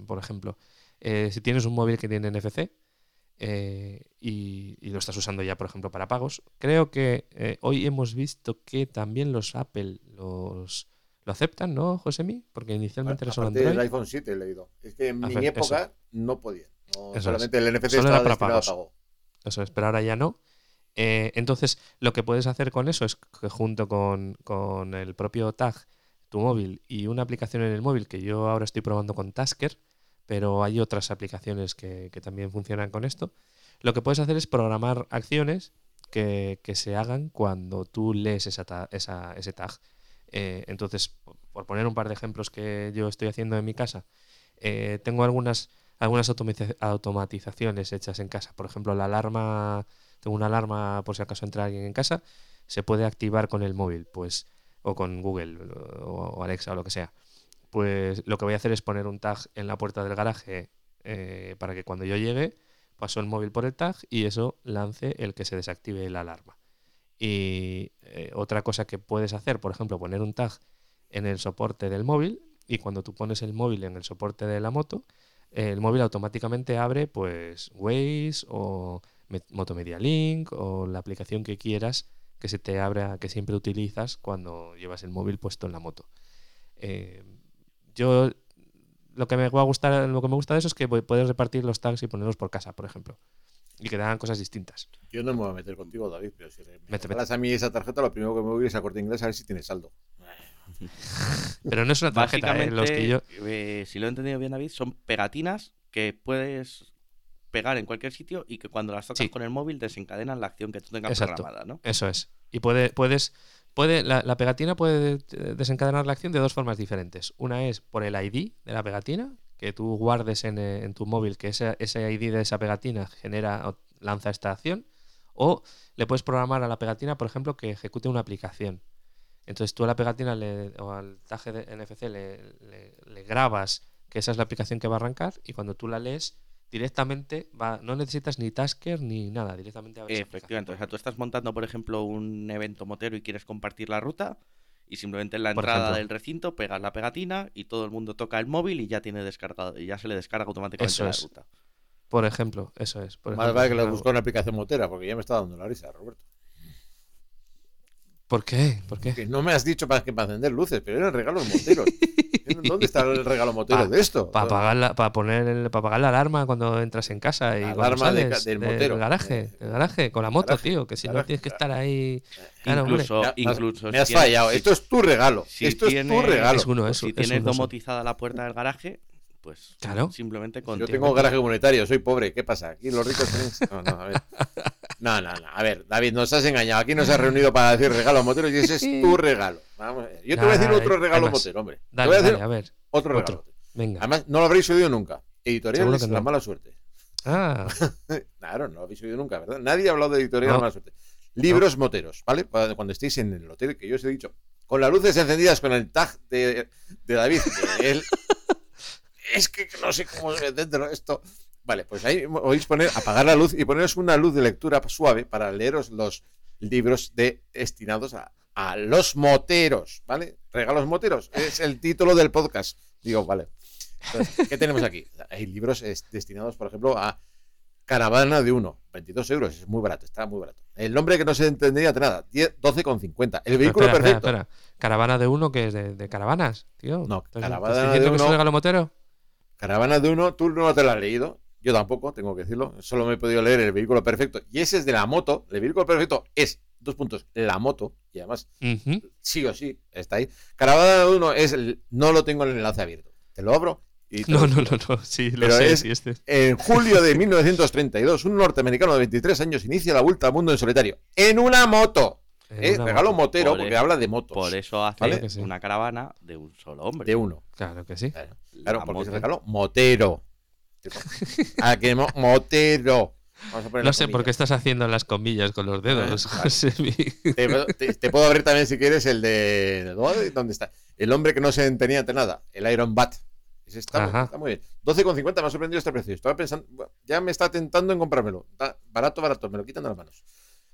Por ejemplo, eh, si tienes un móvil que tiene NFC, eh, y, y lo estás usando ya, por ejemplo, para pagos. Creo que eh, hoy hemos visto que también los Apple los lo aceptan, ¿no, Josemi? Porque inicialmente era solo Android. iPhone 7 he leído. Es que en mi época eso. no podía. No, Eso es. solamente el NFC Solo era estaba para a pagos. pago. Eso es, pero ahora ya no. Eh, entonces, lo que puedes hacer con eso es que junto con, con el propio tag, tu móvil y una aplicación en el móvil que yo ahora estoy probando con Tasker, pero hay otras aplicaciones que, también funcionan con esto. Lo que puedes hacer es programar acciones que, se hagan cuando tú lees esa ta- esa- ese tag. Eh, entonces, por- poner un par de ejemplos que yo estoy haciendo en mi casa, eh, tengo algunas, algunas automatizaciones hechas en casa. Por ejemplo, la alarma, tengo una alarma por si acaso entra alguien en casa, se puede activar con el móvil, pues, o con Google o, o Alexa o lo que sea. Pues lo que voy a hacer es poner un tag en la puerta del garaje eh, para que cuando yo llegue paso el móvil por el tag y eso lance el que se desactive la alarma. Y eh, otra cosa que puedes hacer, por ejemplo, poner un tag en el soporte del móvil y cuando tú pones el móvil en el soporte de la moto, el móvil automáticamente abre pues Waze o Me- Motomedia Link o la aplicación que quieras que se te abra, que siempre utilizas cuando llevas el móvil puesto en la moto. Eh, yo lo que me va a gustar, lo que me gusta de eso es que puedes repartir los tags y ponerlos por casa, por ejemplo. Y que te hagan cosas distintas. Yo no me voy a meter contigo, David, pero si me Mete, regalas a mí esa tarjeta, lo primero que me voy es a corte inglés a ver si tiene saldo. Pero no es una tarjeta, ¿eh? Los que yo... eh, si lo he entendido bien, David, son pegatinas que puedes pegar en cualquier sitio y que cuando las tocas Sí. con el móvil desencadenan la acción que tú tengas Exacto. programada, ¿no? Eso es. Y puede, puedes, puede, la, pegatina puede eh, desencadenar la acción de dos formas diferentes. Una es por el ID de la pegatina, que tú guardes en, eh, tu móvil que ese, ID de esa pegatina genera o lanza esta acción. O le puedes programar a la pegatina, por ejemplo, que ejecute una aplicación. Entonces tú a la pegatina o al tag de NFC le- le grabas que esa es la aplicación que va a arrancar y cuando tú la lees directamente va, no necesitas ni Tasker ni nada, directamente abres Efectivamente, o sea, tú estás montando, por ejemplo, un evento motero y quieres compartir la ruta y simplemente en la Por entrada ejemplo. del recinto pegas la pegatina y todo el mundo toca el móvil y ya tiene descargado y ya se le descarga automáticamente Eso la es. ruta. Por ejemplo, eso es. Por Más ejemplo, vale que le claro. busco una aplicación motera, porque ya me está dando la risa, Roberto. ¿Por qué? ¿Por qué? Que no me has dicho para, que para encender luces, pero eran regalos moteros. ¿Dónde está el regalo motero de esto? Para apagar la, para poner el, para apagar la alarma cuando entras en casa y La cuando alarma de sales del del motero. Eh, garaje, del garaje, con la moto, Garaje, tío, que si no tienes que estar ahí. Claro, hombre. incluso, Me has- incluso me has si fallado. si- Esto es tu regalo. si Esto es tu tienes- regalo. Es uno, es- si es tienes uno, sí. domotizada la puerta del garaje, pues Claro. simplemente con Yo tengo garaje comunitario, soy pobre. ¿Qué pasa? Aquí los ricos tenéis. No, no, a ver. No, no, no. A ver, David, nos has engañado. Aquí nos has reunido para decir regalos moteros y ese es tu regalo. Vamos a ver. Yo te voy a decir Nada, otro regalo motero, hombre. Te Dale, voy a decir dale, a ver. otro regalo. Otro. motero. Venga. Además, no lo habréis oído nunca. Editoriales, que no. la mala suerte. Ah, Claro, no lo habéis oído nunca, ¿verdad? Nadie ha hablado de editorial No. mala suerte. Libros moteros, ¿vale? Cuando estéis en el hotel, que yo os he dicho, con las luces encendidas con el tag de, de David, que él. es que no sé cómo dentro esto. Vale, pues ahí podéis poner, apagar la luz y poneros una luz de lectura suave para leeros los libros de, destinados a, a los moteros, ¿vale? Regalos moteros, es el título del podcast. Digo, vale. Entonces, ¿Qué tenemos aquí? Hay libros es, destinados, por ejemplo, a Caravana de uno, 22 euros, es muy barato, está muy barato. El nombre que no se entendía de nada, 10 12,50. El vehículo espera, perfecto. espera. Caravana de uno que es de, de caravanas, tío. No, ¿Estás- caravana estás de diciendo que es un uno- regalo motero? Caravana de uno, tú no te la has leído. Yo tampoco, tengo que decirlo. Solo me he podido leer el vehículo perfecto. Y ese es de la moto. El vehículo perfecto es, dos puntos, la moto. Y además, sí o sí, está ahí. Caravana de uno es, el- no lo tengo en el enlace abierto. Te lo abro. No, no, no, no, sí, lo Pero sé. es sí, este. En julio de 1932, un norteamericano de 23 años inicia la vuelta al mundo en solitario. En una moto. ¿Eh? Regalo moto. motero Por porque eso- habla de motos. Por eso hace sí. una caravana de un solo hombre. De uno. Claro que sí. Claro, claro, La porque es moto. regalo motero. ¿A que mo- motero? Vamos a poner No sé por qué estás haciendo las comillas con los dedos. Te, puedo- te- te puedo abrir también si quieres el de. ¿Dónde está? El hombre que no se tenía ante nada. El Iron Bat. Ese está, muy- está muy bien. 12,50 me ha sorprendido este precio. Estaba pensando. Ya me está tentando en comprármelo. Está barato, barato. Me lo quitan de las manos.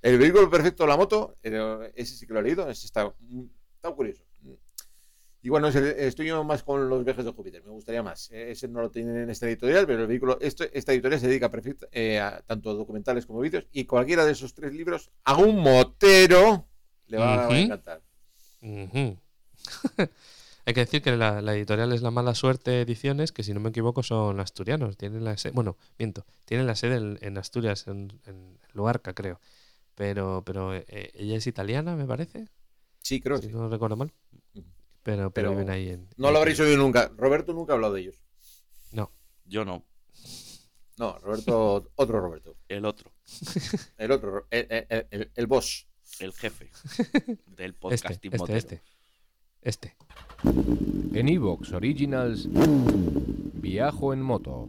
El vehículo perfecto, la moto. Ese sí que lo he leído. Ese está, está curioso. Y bueno, estoy yo más con los viajes de Júpiter, me gustaría más. Eh, Ese no lo tienen en esta editorial, pero el vehículo, esto- esta editorial se dedica perfecta- eh, a tanto a documentales como vídeos, y cualquiera de esos tres libros, a un motero le va, va a Ujú. encantar. Ujú. Hay que decir que la, la editorial es La Mala Suerte Ediciones, que si no me equivoco son asturianos. Tienen la sede, bueno, miento, tienen la sede en, en Asturias, en, en Luarca, creo. Pero, pero eh, ella es italiana, me parece. Sí, creo Si que sí. no recuerdo mal. Pero, pero, Pero viven ahí en. No lo habréis oído nunca. Roberto nunca ha hablado de ellos. No. Yo no. No, Roberto, otro Roberto. El otro. El otro, el, el, el- el boss. El jefe del Este, podcasting este, motero. este. Este. En Evox Originals, Viajo en moto.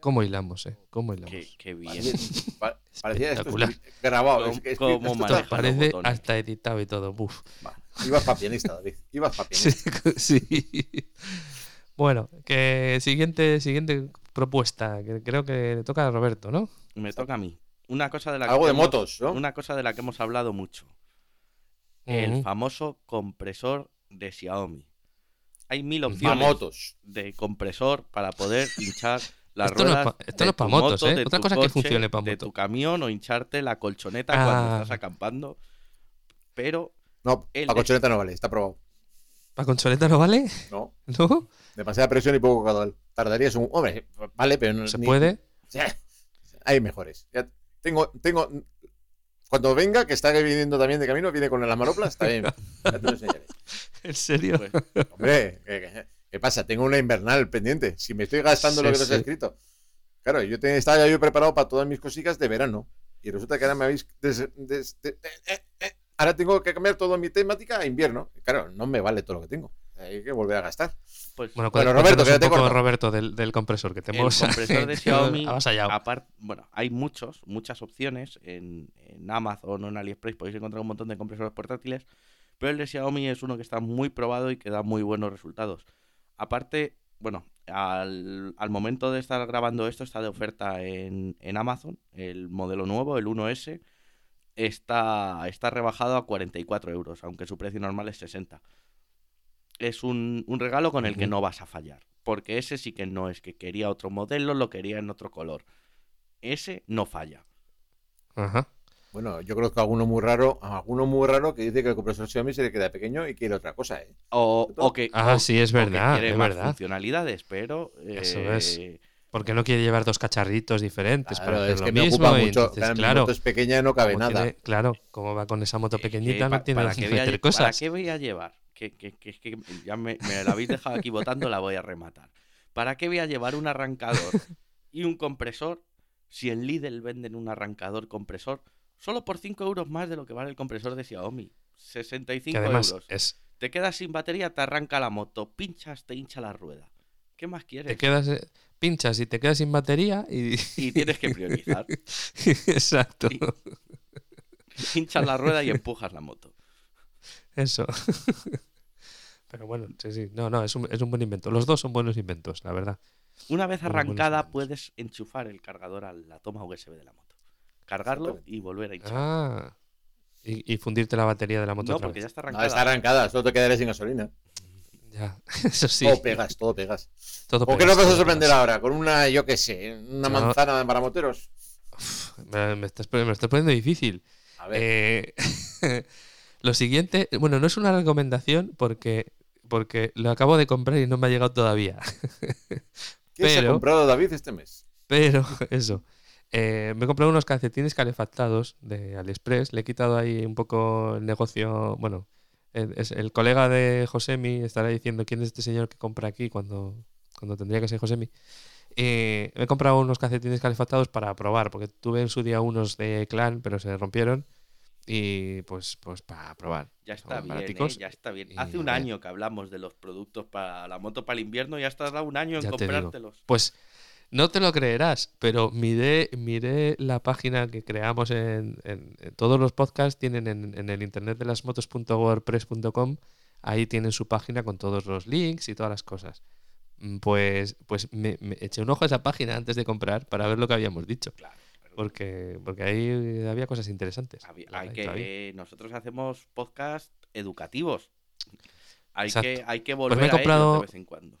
¿Cómo hilamos, eh? ¿Cómo hilamos? Qué, qué bien. Parecía- pa- Parecía esto Espectacular. grabado. ¿Cómo- es que- es que cómo esto maneja está- los Parece botones. hasta editado y todo. Buf. Ibas pa' pianista, David. Ibas pa' Sí, pianista. sí. Bueno, que siguiente, siguiente propuesta, que creo que le toca a Roberto, ¿no? Me toca a mí. Una cosa de la Algo que de hemos- motos, ¿no? Una cosa de la que hemos hablado mucho. El famoso compresor de Xiaomi. Hay mil opciones motos. de compresor para poder hinchar las Esto no es ruedas. pa- esto de no es pa' tu motos, moto, ¿eh? de Otra cosa que coche, funcione pa' De moto. tu camión o hincharte la colchoneta Ah. cuando estás acampando. Pero No, la de- colchoneta no vale, está probado. ¿Para consoleta no vale? No, ¿No? demasiada presión y poco caudal. Tardarías un. Hombre, vale, pero no. ¿Se ni- puede? Hay mejores. Ya tengo, tengo. Cuando venga, que está viniendo también de camino, viene con las manoplas, está bien. Ya te lo enseñaré. ¿En serio? pues, Hombre, ¿qué, qué- qué pasa? Tengo una invernal pendiente. Si me estoy gastando lo que nos ha sí. escrito. Claro, yo te- estaba ya yo preparado para todas mis cositas de verano. Y resulta que ahora me habéis. des- des- de- eh, eh, eh, ahora tengo que cambiar toda mi temática a invierno. Claro, no me vale todo lo que tengo. Hay que volver a gastar. pues Bueno, Roberto, que te. Roberto, del, del compresor, que te el compresor de Xiaomi, bueno, hay muchos, muchas opciones en, en Amazon o en AliExpress, podéis encontrar un montón de compresores portátiles, pero el de Xiaomi es uno que está muy probado y que da muy buenos resultados. Aparte, bueno, al, al momento de estar grabando esto está de oferta en, en Amazon, el modelo nuevo, el 1S, está, está rebajado a 44 euros, aunque su precio normal es 60. Es un, un regalo con el que no vas a fallar, porque ese sí que no es que quería otro modelo, lo quería en otro color. Ese no falla. Ajá. Bueno, yo creo que alguno muy raro, alguno muy raro que dice que el compresor Xiaomi se le queda pequeño y quiere otra cosa, ¿eh? O, o que, Ah, o- sí, es verdad, quiere es más verdad. funcionalidades, pero Eso eh, es. Porque no quiere llevar dos cacharritos diferentes Claro, para hacer es lo que me mismo. ocupa mucho. entonces, claro, mi moto es pequeña y no cabe nada. tiene- claro, como va con esa moto que pequeñita, no tiene ¿para que qué voy a meter lle- ¿Para cosas. qué voy a llevar? Que, que, que, que ya me, me la habéis dejado aquí votando, la voy a rematar. ¿Para qué voy a llevar un arrancador y un compresor si en Lidl venden un arrancador compresor solo por 5 euros más de lo que vale el compresor de Xiaomi? 65 Que además euros. es, Te quedas sin batería, te arranca la moto, pinchas, te hincha la rueda. ¿Qué más quieres? te quedas, eh, pinchas y te quedas sin batería y, Y tienes que priorizar. Exacto. Y- Hinchas la rueda y empujas la moto. Eso. Pero bueno, sí, sí. No, no, es un, es un buen invento. Los dos son buenos inventos, la verdad. Una vez arrancada, puedes enchufar el cargador a la toma USB de la moto. Cargarlo y volver a hinchar. Ah. Y, y fundirte la batería de la moto no, otra porque ya está No, arrancada. está arrancada, solo te quedaré sin gasolina. Ya, eso sí. Todo pegas, todo pegas. Todo ¿Con qué pegas, nos vas a sorprender pegas. ahora? ¿Con una, yo qué sé, una No. manzana para moteros? Me, me estás, estás poniendo difícil. A ver, Eh, lo siguiente, bueno, no es una recomendación porque, porque lo acabo de comprar y no me ha llegado todavía. ¿qué se ha pero- comprado David este mes? Pero eso. Eh, me he comprado unos calcetines calefactados de AliExpress. Le he quitado ahí un poco el negocio. Bueno, el, es- el colega de Josemi estará diciendo quién es este señor que compra aquí cuando, cuando tendría que ser Josemi. Eh, me he comprado unos calcetines calefactados para probar, porque tuve en su día unos de clan, pero se rompieron. Y pues, pues para probar. Ya está Son bien, ¿eh? ya está bien. Hace un año que hablamos de los productos para la moto para el invierno y has tardado un año en comprártelos. Pues no te lo creerás, pero miré, miré la página que creamos en, en- en todos los podcasts, tienen en, en el internet de las motos.wordpress.com, ahí tienen su página con todos los links y todas las cosas. Mm, Pues, pues me, me eché un ojo a esa página antes de comprar para ver lo que habíamos dicho. Porque, porque ahí había cosas interesantes. Había- hay que, nosotros hacemos podcast educativos. Hay Exacto. que, hay que Pues volver me he a de vez en cuando.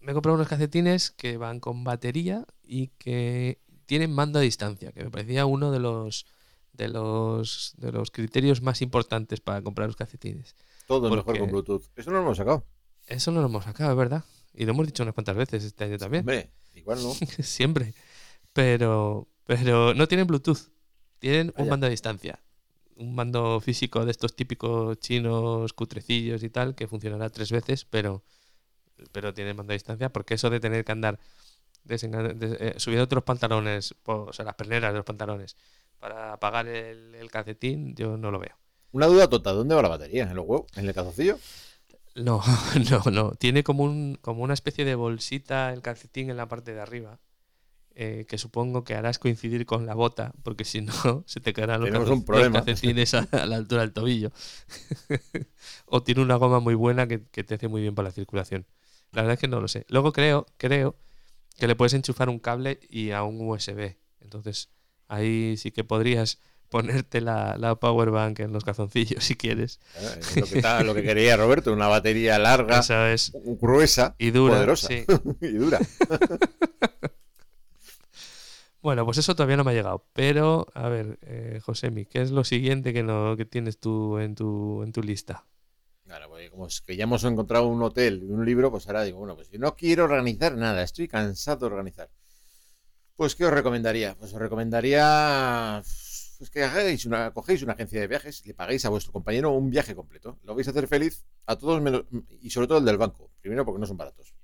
Me he comprado unos calcetines que van con batería y que tienen mando a distancia, que me parecía uno de los de los de los criterios más importantes para comprar los calcetines. Todo es mejor con Bluetooth. Eso no lo hemos sacado. Eso no lo hemos sacado, es verdad. Y lo hemos dicho unas cuantas veces este año también. Hombre, igual no. Siempre. Pero pero no tienen Bluetooth. Tienen un mando a distancia. Un mando físico de estos típicos chinos cutrecillos y tal, que funcionará tres veces, pero pero tiene mando a distancia, porque eso de tener que andar eh, subiendo otros pantalones, o sea, las perneras de los pantalones, para apagar el, el calcetín, yo no lo veo. Una duda tonta. ¿Dónde va la batería? ¿En los huevos? ¿En el calzoncillo? No, no, no. Tiene como, un, como una especie de bolsita el calcetín en la parte de arriba, eh, que supongo que harás coincidir con la bota, porque si no, se te caerán los, los calcetines a, a la altura del tobillo. o tiene una goma muy buena que, que te hace muy bien para la circulación. La verdad es que no lo sé. Luego creo, creo que le puedes enchufar un cable y a un USB. Entonces, ahí sí que podrías ponerte la, la power bank en los calzoncillos si quieres. Es lo, que está- lo que quería Roberto, una batería larga, Eso es. gruesa Y dura, poderosa. sí. y dura. Bueno, pues eso todavía no me ha llegado. Pero, a ver, eh, Josemi, ¿qué es lo siguiente que, no, que tienes tú en tu, en tu lista? Claro, porque como es que ya hemos encontrado un hotel y un libro, pues ahora digo, bueno, pues yo no quiero organizar nada, estoy cansado de organizar. Pues, ¿qué os recomendaría? Pues os recomendaría pues que hagáis una, cogéis una agencia de viajes y le paguéis a vuestro compañero un viaje completo. Lo vais a hacer feliz a todos menos, y sobre todo el del banco. Primero porque no son baratos.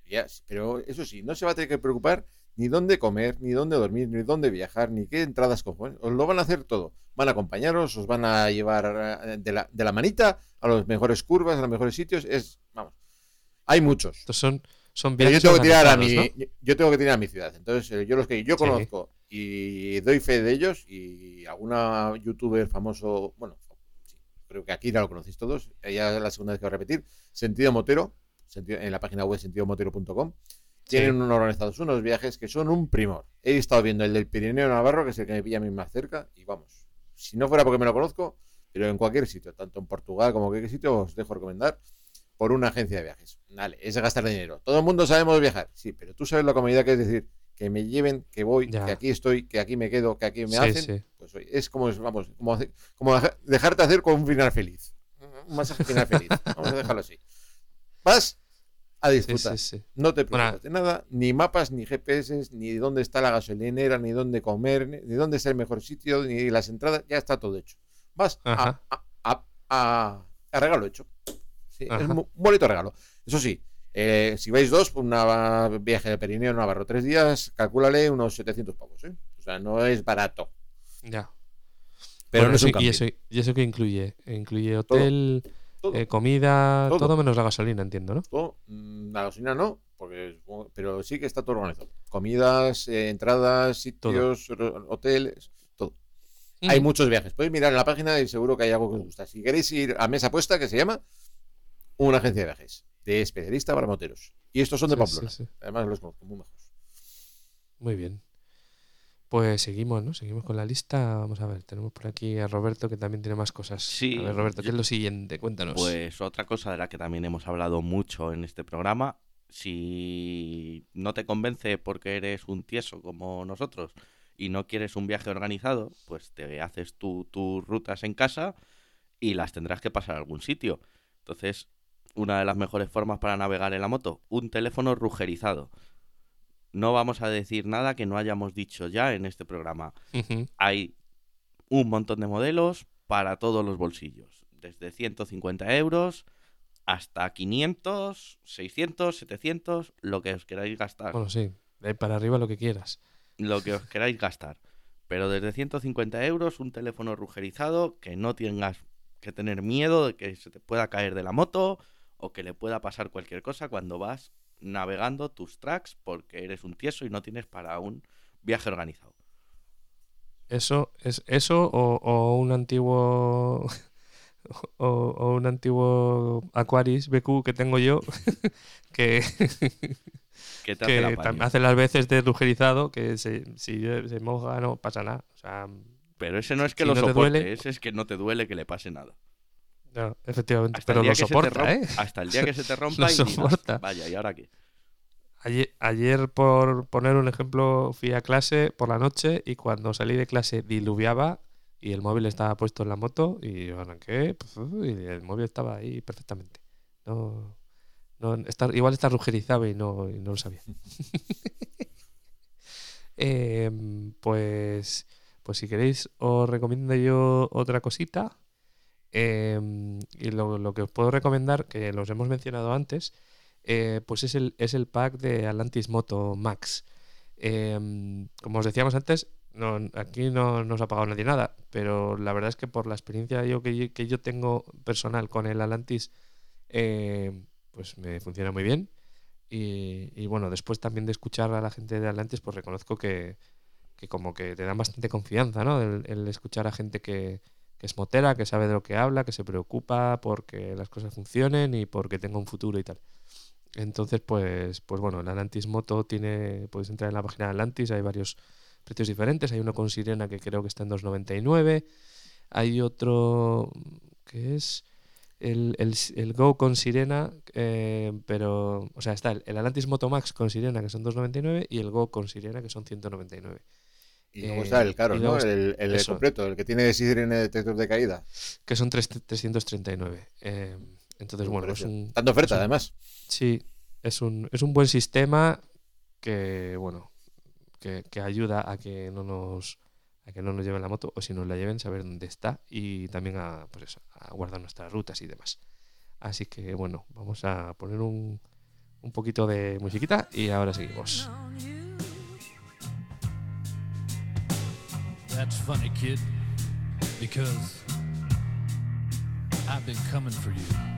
Pero eso sí, no se va a tener que preocupar ni dónde comer, ni dónde dormir, ni dónde viajar, ni qué entradas coger. Os lo van a hacer todo. Van a acompañaros, os van a llevar eh, de la, de la manita a las mejores curvas, a los mejores sitios. Es, vamos, hay muchos. Estos son, son yo tengo que tirar a mi, yo tengo que tirar a mi ciudad. Entonces, eh, yo los que yo Sí. conozco y doy fe de ellos y alguna youtuber famoso, bueno, sí, creo que aquí ya lo conocéis todos, eh, ya es la segunda vez que voy a repetir, Sentido Motero, sentido- en la página web sentidomotero.com, tienen unos organizados unos viajes que son un primor. He estado viendo el del Pirineo Navarro, que es el que me pilla a mí más cerca, y vamos, si no fuera porque me lo conozco, pero en cualquier sitio, tanto en Portugal como en cualquier sitio, os dejo recomendar por una agencia de viajes. Vale, es gastar dinero. Todo el mundo sabemos viajar, sí, pero tú sabes la comodidad que es decir, que me lleven, que voy, Ya. que aquí estoy, que aquí me quedo, que aquí me Sí, hacen. sí. Pues es como, vamos, como, hace- como deja- dejarte hacer con un final feliz. Un masaje final feliz. Vamos a dejarlo así. Vas a disfrutar. sí, sí. No te preocupes de nada, ni mapas, ni GPS, ni dónde está la gasolinera, ni dónde comer, ni, dónde está el mejor sitio, ni las entradas, ya está todo hecho. Vas a, a, a- regalo hecho. Es un bonito regalo. Eso sí, eh, si vais dos, por un viaje de Perineo Navarro tres días, calcúlale unos 700 pavos. ¿eh? O sea, no es barato. Ya. Pero Bueno, no es un y, eso, ¿Y eso qué incluye? Incluye hotel, todo. Eh, comida, Todo. todo. menos la gasolina, entiendo, ¿no? Todo, mm, la gasolina no, porque, pero sí que está todo organizado. Comidas, eh, entradas, sitios, hoteles, todo. Hay muchos viajes. Podéis mirar en la página y seguro que hay algo que os gusta. Si queréis ir a mesa puesta, que se llama una agencia de viajes de especialista para moteros. Y estos son de Sí, Pamplona. sí, sí. Además los conozco muy mejores. Muy bien. Pues seguimos, ¿no? Seguimos con la lista. Vamos a ver, tenemos por aquí a Roberto que también tiene más cosas. Sí, A ver, Roberto, ¿qué es lo siguiente? Cuéntanos. Pues otra cosa de la que también hemos hablado mucho en este programa, si no te convence porque eres un tieso como nosotros y no quieres un viaje organizado, pues te haces tu- tus rutas en casa y las tendrás que pasar a algún sitio. Entonces, una de las mejores formas para navegar en la moto, un teléfono rugerizado. No vamos a decir nada que no hayamos dicho ya en este programa. Hay un montón de modelos para todos los bolsillos, desde 150 euros hasta 500, 600, 700, lo que os queráis gastar. Bueno, sí. De ahí para arriba lo que quieras. lo que os queráis gastar. Pero desde 150 euros, un teléfono rugerizado que no tengas que tener miedo de que se te pueda caer de la moto o que le pueda pasar cualquier cosa cuando vas navegando tus tracks porque eres un tieso y no tienes para un viaje organizado. Eso es eso o, o un antiguo o, o un antiguo Aquaris BQ que tengo yo que Que te hace que hace las veces de rugerizado que se, si se moja no pasa nada. O sea, Pero ese no es que si lo no soporte, duele- ese es que no te duele que le pase nada. No, efectivamente, Hasta pero lo soporta, romp- ¿eh? Hasta el día que se te rompa Lo y soporta. vaya, ¿y ahora qué? Ayer, ayer, por poner un ejemplo, fui a clase por la noche y cuando salí de clase diluviaba y el móvil estaba puesto en la moto y yo arranqué pues, y el móvil estaba ahí perfectamente. No, no, está, igual está rugerizado y no, y no lo sabía. Em, pues, pues si queréis os recomiendo yo otra cosita. Em, y lo, lo que os puedo recomendar, que los hemos mencionado antes, eh, pues es el, es el pack de Atlantis Moto Max. Em, como os decíamos antes, no, aquí no nos ha pagado nadie nada, pero la verdad es que por la experiencia yo, que, yo- tengo personal con el Atlantis, eh, pues me funciona muy bien. Y, bueno, después también de escuchar a la gente de Atlantis, pues reconozco que, que como que te dan bastante confianza, ¿no? El escuchar a gente que, que es motera, que sabe de lo que habla, que se preocupa porque las cosas funcionen y porque tenga un futuro y tal. Entonces, pues, pues bueno, el Atlantis Moto tiene, puedes entrar en la página de Atlantis, hay varios precios diferentes, hay uno con sirena que creo que está en 2.99, hay otro que es el, el, el Go con sirena, eh, pero, o sea, está el, el Atlantis Moto Max con sirena que son 2.99 y el Go con sirena que son 199. Y luego Eh, está el caro, ¿no? está- El, completo, el que tiene sirena detector de caída. que son tres- 339. Eh, entonces, Buen bueno, es precio. un... En oferta, es un- además. Sí, es un, es un buen sistema que, bueno, que, que ayuda a que no nos a que no nos lleven la moto o si nos la lleven saber dónde está y también a, pues eso, a guardar nuestras rutas y demás. Así que bueno, vamos a poner un, un poquito de musiquita y ahora seguimos. That's funny, kid, because I've been coming for you.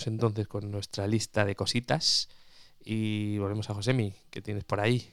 Seguimos entonces con nuestra lista de cositas y volvemos a Josemi, ¿qué tienes por ahí?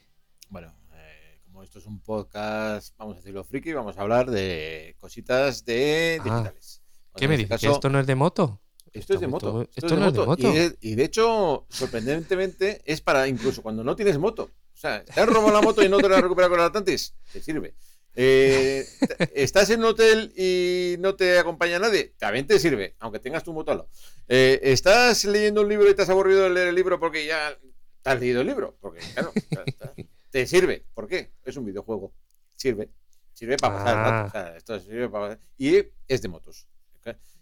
Bueno, eh, como esto es un podcast, vamos a decirlo friki, vamos a hablar de cositas de Ah, digitales. ¿Qué me este dices? ¿Que esto no es de moto? Esto es de moto. Esto, no es de moto. Y de, y de hecho, sorprendentemente, es para incluso cuando no tienes moto. O sea, te has robado la moto y no te la has recuperado con el Atlantis. Te sirve. Eh, estás en un hotel y no te acompaña nadie. También te sirve, aunque tengas tu moto al lado. Eh, estás leyendo un libro y te has aburrido de leer el libro porque ya te has leído el libro. Porque, claro, te sirve. ¿Por qué? Es un videojuego. Sirve. Sirve para pasar el rato. O sea, esto sirve para Y es de motos.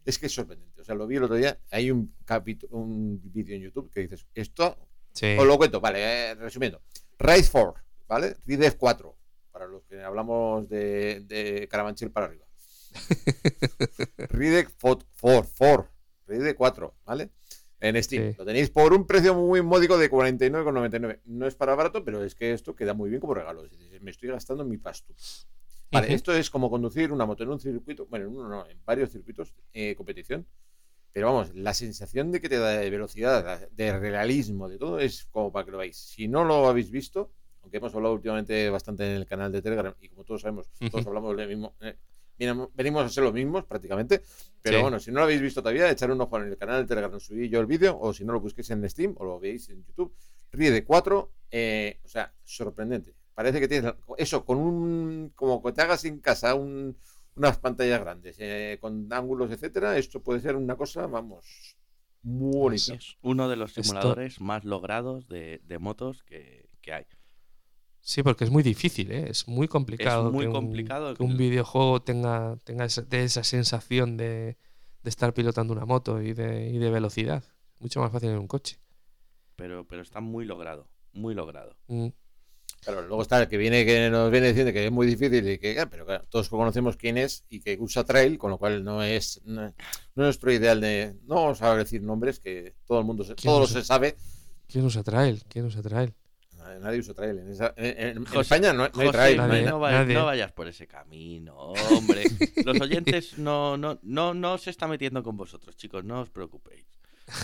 Es que es sorprendente. O sea, lo vi el otro día. Hay un capítulo, un vídeo en YouTube que dices, esto. Sí. Os lo cuento, vale, eh, resumiendo. Raid 4, ¿vale? Raid 4, para los que hablamos de, de Carabanchel para arriba. Raid 4, 4, Raid 4, ¿vale? En Steam. Sí. Lo tenéis por un precio muy módico de 49,99. No es para barato, pero es que esto queda muy bien como regalo. Me estoy gastando mi pasto. Vale, esto es como conducir una moto en un circuito, bueno, en uno no, en varios circuitos eh, competición. Pero vamos, la sensación de que te da de velocidad, de realismo, de todo, es como para que lo veáis. Si no lo habéis visto, aunque hemos hablado últimamente bastante en el canal de Telegram, y como todos sabemos, todos Ujú. hablamos del mismo, eh, venimos- a ser los mismos prácticamente. Pero Sí. bueno, si no lo habéis visto todavía, echar un ojo en el canal de Telegram, subí yo el vídeo, o si no lo busquéis en Steam, o lo veis en YouTube. Ríe de 4, eh, o sea, sorprendente. Parece que tienes eso, con un. como que te hagas en casa un- unas pantallas grandes, eh, con ángulos, etcétera. Esto puede ser una cosa, vamos, muy bonita. Es uno de los Esto- simuladores más logrados de, de motos que, que hay. Sí, porque es muy difícil, ¿eh? es muy complicado. muy que un- que videojuego tenga, tenga esa, de esa sensación de, de estar pilotando una moto y de, y de velocidad. Mucho más fácil en un coche. Pero, pero está muy logrado, muy logrado. Mm. Claro, luego está el que viene que nos viene diciendo que es muy difícil y que, ah, pero claro, todos conocemos quién es y que usa trail, con lo cual no es no, no es nuestro ideal de no vamos a decir nombres que todo el mundo se, ¿Quién todo lo usa- se sabe. ¿Quién usa trail? ¿Quién usa trail? Nadie usa trail. En, esa- en- en- en José- España no, no hay José, trail. no nadie. vayas, nadie. no vayas por ese camino, hombre. Los oyentes no, no, no, no se está metiendo con vosotros, chicos, no os preocupéis.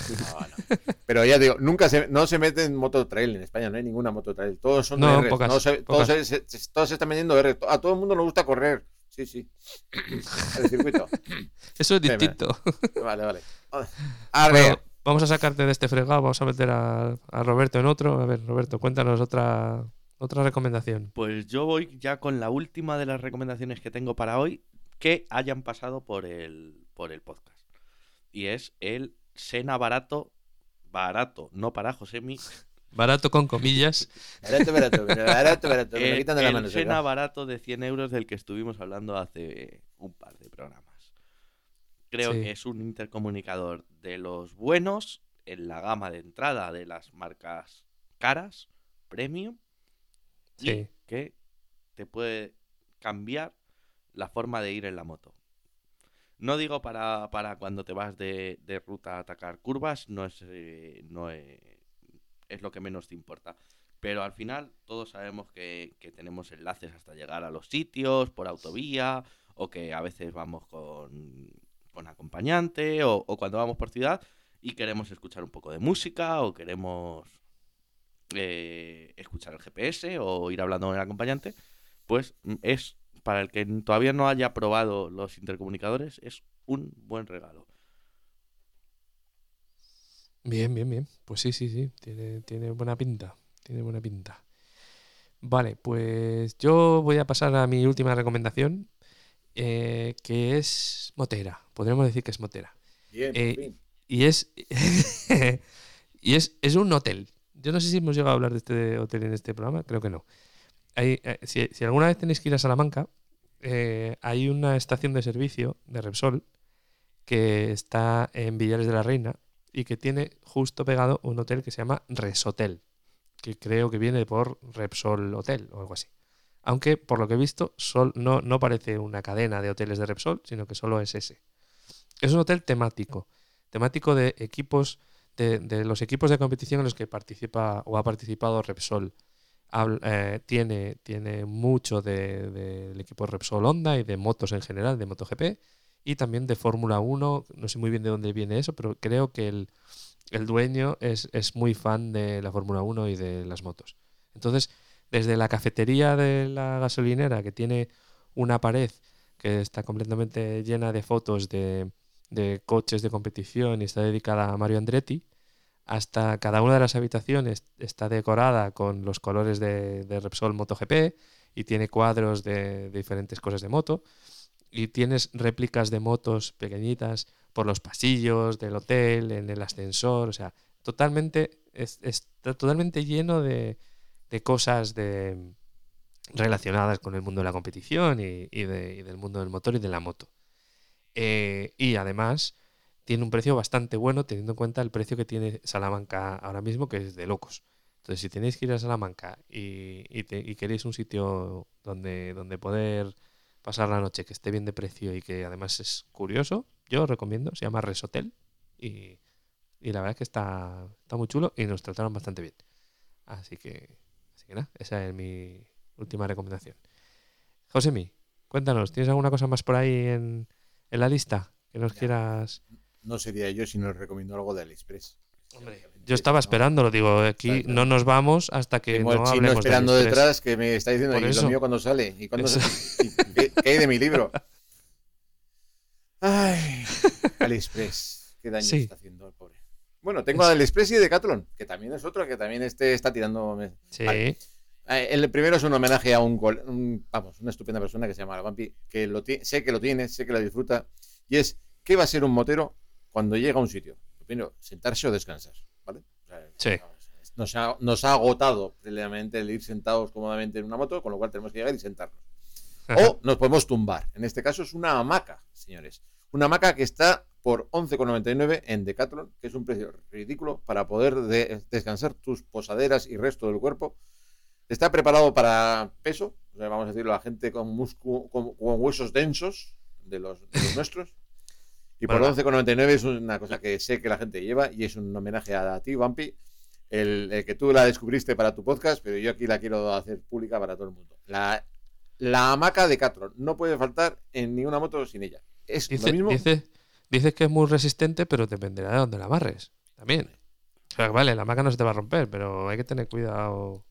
No, no. Pero ya digo, nunca se, no se mete en moto trail en España, no hay ninguna moto trail. Todos son No, Rs, pocas, no se- todos, pocas. se, se- se- todos se están vendiendo R. A todo el mundo le gusta correr. Sí, sí. El circuito. Eso es vale. distinto. Vale, vale. Arre. Bueno, vamos a sacarte de este fregado, vamos a meter a, a Roberto en otro. A ver, Roberto, cuéntanos otra, otra recomendación. Pues yo voy ya con la última de las recomendaciones que tengo para hoy que hayan pasado por el, por el podcast. Y es el Sena barato, barato, no para Josemi, Barato con comillas. Barato, barato, barato, barato. Me lo el, quitan de la el mano. Sena barato de 100 euros del que estuvimos hablando hace un par de programas. Creo Sí. que es un intercomunicador de los buenos en la gama de entrada de las marcas caras, premium, y que te puede cambiar la forma de ir en la moto. No digo para, para cuando te vas de, de ruta a atacar curvas, no es, eh, no es, es lo que menos te importa. Pero al final todos sabemos que, que tenemos enlaces hasta llegar a los sitios por autovía o que a veces vamos con, con acompañante o, cuando vamos por ciudad y queremos escuchar un poco de música o queremos eh, escuchar el GPS o ir hablando con el acompañante, pues mm, es para el que todavía no haya probado los intercomunicadores, es un buen regalo. Bien, bien, bien. Pues sí, sí, sí. Tiene, tiene buena pinta. Tiene buena pinta. Vale, pues yo voy a pasar a mi última recomendación, eh, que es motera. Podríamos decir que es motera. Bien, por Eh, y es y es, es un hotel. Yo no sé si hemos llegado a hablar de este hotel en este programa, creo que no. Hay, eh, si, si alguna vez tenéis que ir a Salamanca, hay una estación de servicio de Repsol que está en Villares de la Reina y que tiene justo pegado un hotel que se llama Resotel, que creo que viene por Repsol Hotel o algo así. Aunque por lo que he visto sol- no, parece una cadena de hoteles de Repsol, sino que solo es ese. Es un hotel temático, temático de equipos, de, de los equipos de competición en los que participa o ha participado Repsol. Eh, tiene, tiene mucho de- del equipo Repsol Honda y de motos en general, de MotoGP, y también de Fórmula 1. No sé muy bien de dónde viene eso, pero creo que el, el dueño es, es muy fan de la Fórmula 1 y de las motos. Entonces, desde la cafetería de la gasolinera, que tiene una pared que está completamente llena de fotos de, de coches de competición y está dedicada a Mario Andretti, hasta cada una de las habitaciones está decorada con los colores de, de Repsol MotoGP y tiene cuadros de, de diferentes cosas de moto. Y tienes réplicas de motos pequeñitas por los pasillos del hotel, en el ascensor, o sea, totalmente es- está totalmente lleno de, de cosas de relacionadas con el mundo de la competición y, de- y del mundo del motor y de la moto. Eh, y además tiene un precio bastante bueno teniendo en cuenta el precio que tiene Salamanca ahora mismo, que es de locos. Entonces, si tenéis que ir a Salamanca y queréis un sitio donde, donde poder pasar la noche que esté bien de precio y que además es curioso, yo os recomiendo, se llama Resotel y, y la verdad es que está, está muy chulo y nos trataron bastante bien. Así que, así que nada, esa es mi última recomendación. Josemi, cuéntanos, ¿tienes alguna cosa más por ahí en, en la lista que nos quieras...? No sería yo si no os recomiendo algo de AliExpress. Yo estaba esperándolo, digo, aquí no nos vamos hasta que Tengo no el chino hablemos de esperando detrás que me está diciendo, ¿y lo mío cuando sale? ¿Y cuándo y qué, qué hay de mi libro? Ay, AliExpress. Qué daño Sí. está haciendo. Bueno, tengo a AliExpress y Decathlon, que también es otro que también este está tirando... Sí. Vale. Eh, El primero es un homenaje a un, un- vamos, una estupenda persona que se llama Vampi, que lo sé que lo tiene, sé que lo disfruta, y es ¿qué va a ser un motero cuando llega a un sitio? Primero, sentarse o descansar, ¿vale? O sea, Sí. nos ha, nos ha agotado previamente el ir sentados cómodamente en una moto, con lo cual tenemos que llegar y sentarnos. O nos podemos tumbar. En este caso es una hamaca, señores. Una hamaca que está por 11,99 en Decathlon, que es un precio ridículo para poder de- descansar tus posaderas y resto del cuerpo. Está preparado para peso, o sea, vamos a decirlo, a gente con, con, con huesos densos de los, de los nuestros. Y por Bueno. 11,99 es una cosa que sé que la gente lleva y es un homenaje a ti, Bumpy. El, el que tú la descubriste para tu podcast, pero yo aquí la quiero hacer pública para todo el mundo. La, la hamaca de Catron no puede faltar en ninguna moto sin ella. Es Dice, lo mismo. dice- dices que es muy resistente, pero dependerá de dónde la amarres. También. O sea, vale, la maca no se te va a romper, pero hay que tener cuidado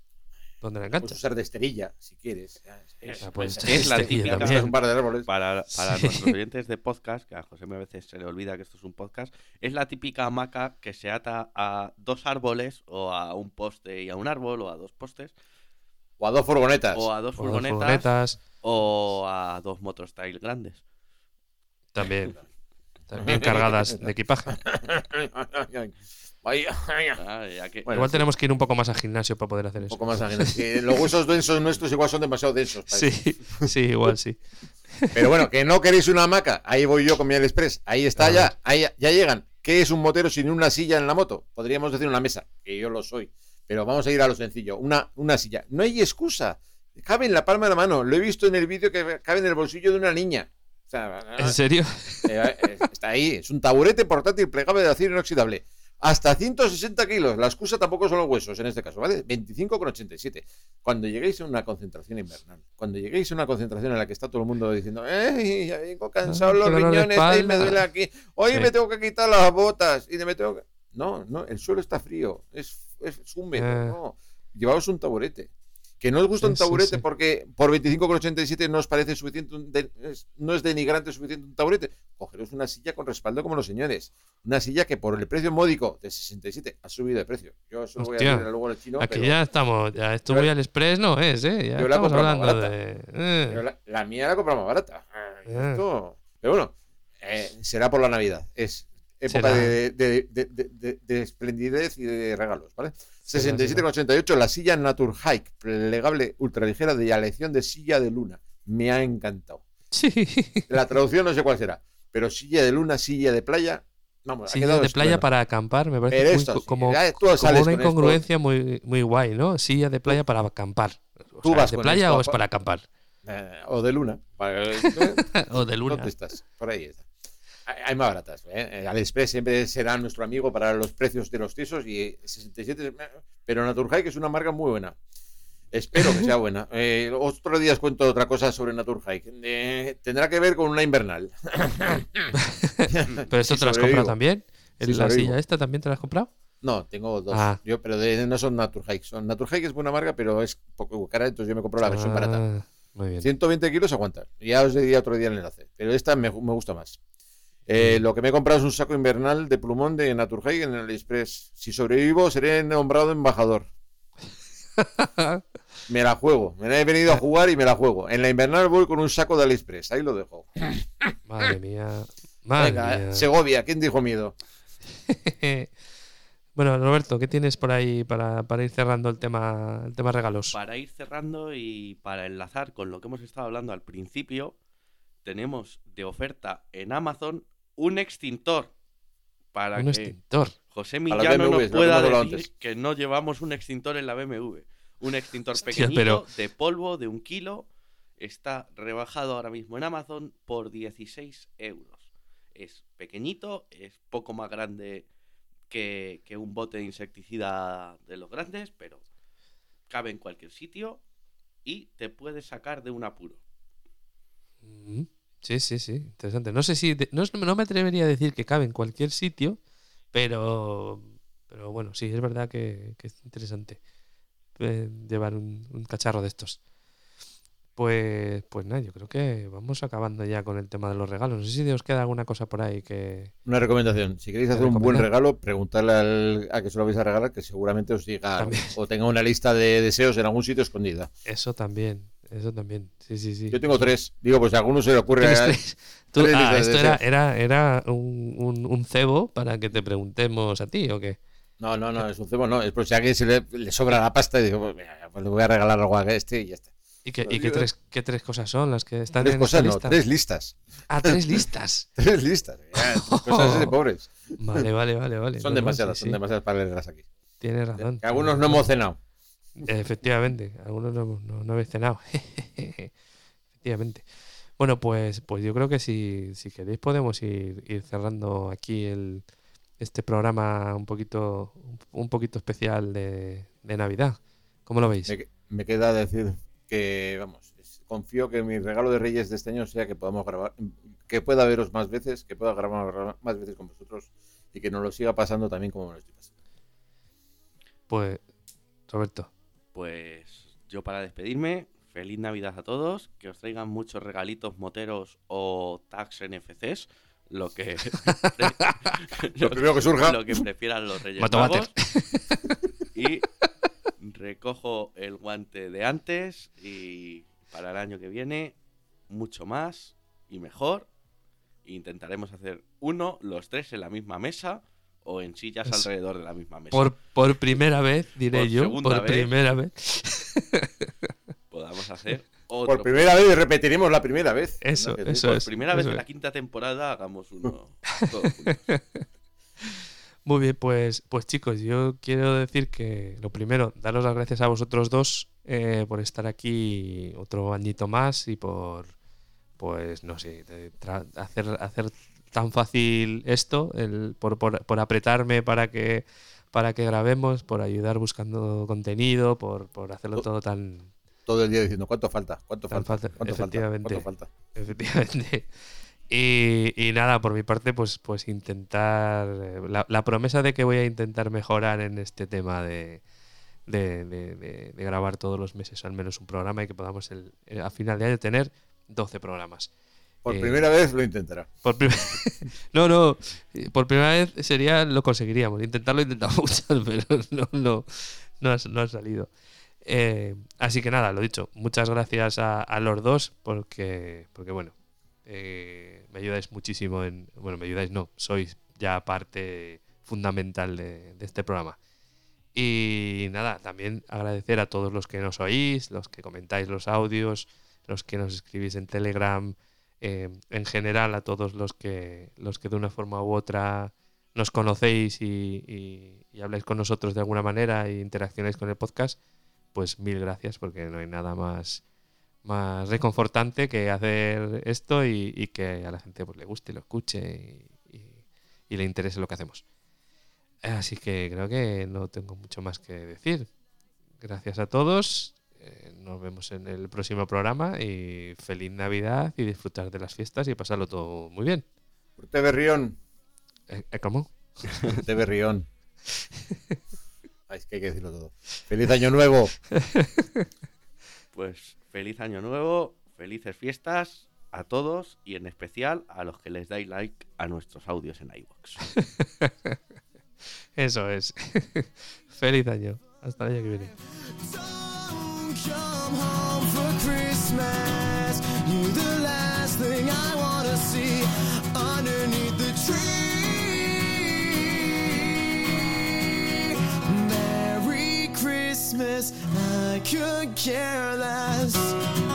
donde la Puedes enganchas. usar de esterilla, si quieres. Es, Ah, pues, Es la típica también. un par de árboles. para, para Sí. nuestros oyentes de podcast, que a José a veces se le olvida que esto es un podcast, es la típica hamaca que se ata a dos árboles o a un poste y a un árbol o a dos postes O a dos furgonetas. o a dos O dos furgonetas o a dos motostyles grandes. También. También cargadas de equipaje. Vaya, vaya. Ah, ya que- Bueno, Igual sí. tenemos que ir un poco más al gimnasio para poder hacer Un eso. poco más ágiles. Que los huesos densos nuestros igual son demasiado densos. eso. Sí, sí, igual sí. Pero bueno, que no queréis una hamaca. Ahí voy yo con mi Express. Ahí está A ya. Ahí ya llegan. ¿Qué es un motero sin una silla en la moto? Podríamos decir una mesa, que yo lo soy. Pero vamos a ir a lo sencillo. Una, una silla. No hay excusa. Cabe en la palma de la mano. Lo he visto en el vídeo que cabe en el bolsillo de una niña. O sea, ¿En serio? eh, eh, está ahí. Es un taburete portátil plegable de acero inoxidable. Hasta 160 kilos. La excusa tampoco son los huesos en este caso, ¿vale? 25,87. Cuando lleguéis a una concentración invernal, cuando lleguéis a una concentración en la que está todo el mundo diciendo, ¡eh! Ya vengo cansado los riñones, ay, me espalda". duele aquí. Hoy Sí. me tengo que quitar las botas y me tengo que. No, no, el suelo está frío. Es, es húmedo. Ah. No. Llevaos un taburete. Que no os gusta un Sí, sí, taburete sí. porque por 25,87 no os parece suficiente, un de- no es denigrante suficiente un taburete. Cogeros una silla con respaldo como los señores. Una silla que por el precio módico de 67 ha subido de precio. Yo eso lo voy a Hostia. decir luego al chino. Aquí pero, ya estamos. Ya esto muy al express no es, ¿eh? Ya yo la más hablando barata. de. eh. la, la mía la compra más barata. Ah. esto- Pero bueno, eh, será por la Navidad. Es época de- de esplendidez y de regalos, ¿vale? Será, 67,88 la silla Natur Hike, plegable ultraligera de aleación de silla de luna. Me ha encantado. Sí. La traducción no sé cuál será, pero silla de luna, silla de playa. Vamos, ha Silla quedado de playa para acampar, me parece muy esto sí, como, como una esto. incongruencia muy, muy guay, ¿no? Silla de playa para acampar. O Tú sea, vas ¿De playa esto o es pa- para acampar? Eh, o de luna. O de luna. ¿Dónde estás? Por ahí está. Hay- más baratas. ¿eh? Eh, AliExpress siempre será nuestro amigo para los precios de los tiesos y 67. Pero Naturhike es una marca muy buena. Espero que sea buena. Eh, otro día os cuento otra cosa sobre Naturhike. Eh, tendrá que ver con una invernal. ¿Pero esto te lo has comprado también? ¿En ¿La sobrevivo. silla esta también te la has comprado? No, tengo dos. Ah. Yo, pero de- no son Naturhike. Son Naturhike es buena marca, pero es poco cara, entonces yo me compro la versión barata. Ah, Muy bien. 120 kilos aguanta. Ya os diría otro día el enlace. Pero esta me, me gusta más. Eh, lo que me he comprado es un saco invernal de plumón de Naturhike en el AliExpress. Si sobrevivo, seré nombrado embajador. Me la juego. Me la he venido a jugar y me la juego. En la invernal voy con un saco de AliExpress. Ahí lo dejo. Madre mía. Madre Venga, mía. eh, Segovia, ¿quién dijo miedo? bueno, Roberto, ¿qué tienes por ahí para, para ir cerrando el tema, el tema regalos? Para ir cerrando y para enlazar con lo que hemos estado hablando al principio, tenemos de oferta en Amazon un extintor. Para Un que extintor. José Millán no pueda decir antes. que no llevamos un extintor en la BMW. Un extintor Hostia, pequeñito pero- de polvo de un kilo está rebajado ahora mismo en Amazon por 16 euros. Es pequeñito, es poco más grande que, que un bote de insecticida de los grandes, pero cabe en cualquier sitio y te puede sacar de un apuro. Mm, Sí, sí, sí, interesante. No sé si, de- no, no me atrevería a decir que cabe en cualquier sitio, pero, pero bueno, sí, es verdad que, que es interesante eh, llevar un, un cacharro de estos. Pues, pues nada, yo creo que vamos acabando ya con el tema de los regalos. No sé si os queda alguna cosa por ahí que... Una recomendación. Si queréis ¿Te hacer un buen regalo, preguntarle al, a que se lo vais a regalar, que seguramente os diga También. o tenga una lista de deseos en algún sitio escondida. Eso también, eso también. Sí, sí, sí. Yo tengo tres. Digo, pues si a alguno se le ocurre. ¿Tienes a- tres? Tú- tres ah, esto era, era, era un, un, un cebo para que te preguntemos a ti, ¿o qué? No, no, no, es un cebo, no. Es por si a alguien se le, le sobra la pasta y digo, pues, mira, pues le voy a regalar algo a este y ya está. ¿Y, qué, y qué, tres, qué tres cosas son las que están Tres en cosas, esta no, lista? tres listas. Ah, tres listas. tres listas. ya, tres cosas de pobres. Vale, vale, vale, vale. Son no, demasiadas, sí, son sí. demasiadas para leerlas aquí. Tienes razón. Que algunos no hemos cenado. Efectivamente, algunos no, no, no habéis cenado. Efectivamente. Bueno, pues, pues yo creo que si, si queréis podemos ir, ir cerrando aquí el, este programa un poquito, un poquito especial de, de Navidad. ¿Cómo lo veis? Me, me queda decir que, vamos, confío que mi regalo de Reyes de este año sea que podamos grabar, que pueda veros más veces, que pueda grabar más veces con vosotros y que nos lo siga pasando también como me lo estoy pasando. Pues, Roberto. Pues yo para despedirme, feliz Navidad a todos, que os traigan muchos regalitos moteros o tags NFCs, lo que Lo primero que surja. lo que prefieran los Reyes. Magos. Y recojo el guante de antes y para el año que viene mucho más y mejor. Intentaremos hacer uno, los tres en la misma mesa o en sillas Es- alrededor de la misma mesa. Por, por primera vez, diré Por yo, por vez. primera vez. Podamos hacer otro. Por primera vez repetiremos la primera vez. Eso, que eso Por es. primera vez eso en la es. quinta temporada hagamos uno. todos. Muy bien, pues, pues chicos, yo quiero decir que lo primero, daros las gracias a vosotros dos eh, por estar aquí otro añito más y por, pues, no sé, hacer, hacer tan fácil esto, el, por, por, por apretarme para que, para que grabemos, por ayudar buscando contenido, por, por hacerlo todo tan, Todo el día diciendo, ¿cuánto falta? ¿Cuánto falta? fácil, ¿Cuánto falta? efectivamente. ¿Cuánto falta? Efectivamente. Y, y nada, por mi parte, pues, pues intentar. eh, La, la promesa de que voy a intentar mejorar en este tema de, de, de- de- grabar todos los meses al menos un programa y que podamos el, el- a final de año tener 12 programas. Por Eh, primera vez lo intentará. por no, no, eh, por primera vez sería lo conseguiríamos. Intentarlo intentamos muchas, pero no, no, no, ha, no ha salido. Eh, así que nada, lo dicho, muchas gracias a, a los dos porque, porque bueno, eh, me ayudáis muchísimo en, bueno, me ayudáis, no, sois ya parte fundamental de, de este programa. Y nada, también agradecer a todos los que nos oís, los que comentáis los audios, los que nos escribís en Telegram, eh, en general a todos los que, los que de una forma u otra nos conocéis y, habláis con nosotros de alguna manera e interaccionáis con el podcast, pues mil gracias porque no hay nada más, más reconfortante que hacer esto y, y que a la gente pues, le guste, lo escuche y le interese lo que hacemos. Así que creo que no tengo mucho más que decir. Gracias a todos. Eh, nos vemos en el próximo programa y feliz Navidad y disfrutar de las fiestas y pasarlo todo muy bien. Urte Berrión. Eh, eh, ¿Cómo? Urte Berrión. Ay, es que hay que decirlo todo. ¡Feliz Año Nuevo! Pues feliz año nuevo, felices fiestas a todos y en especial a los que les dais like a nuestros audios en iVoox. Eso es. feliz año. Hasta el año que viene. Come home for Christmas. You're the last thing I wanna see underneath the tree. Merry Christmas, I could care less.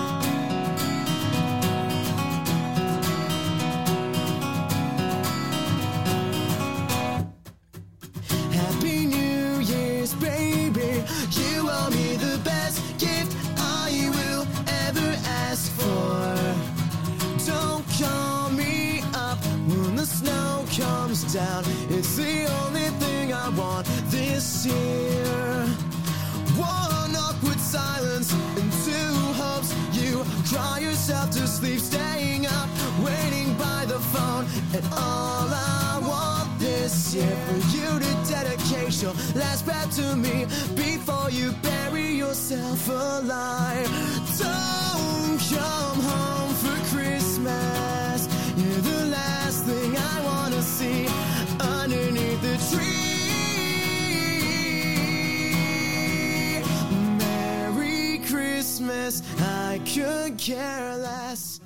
Down. It's the only thing I want this year. One awkward silence and two hopes. You cry yourself to sleep, staying up, waiting by the phone. And all I want this year for you to dedicate your last breath to me before you bury yourself alive. Don't come home for Christmas. You're the last thing I wanna Christmas, I could care less.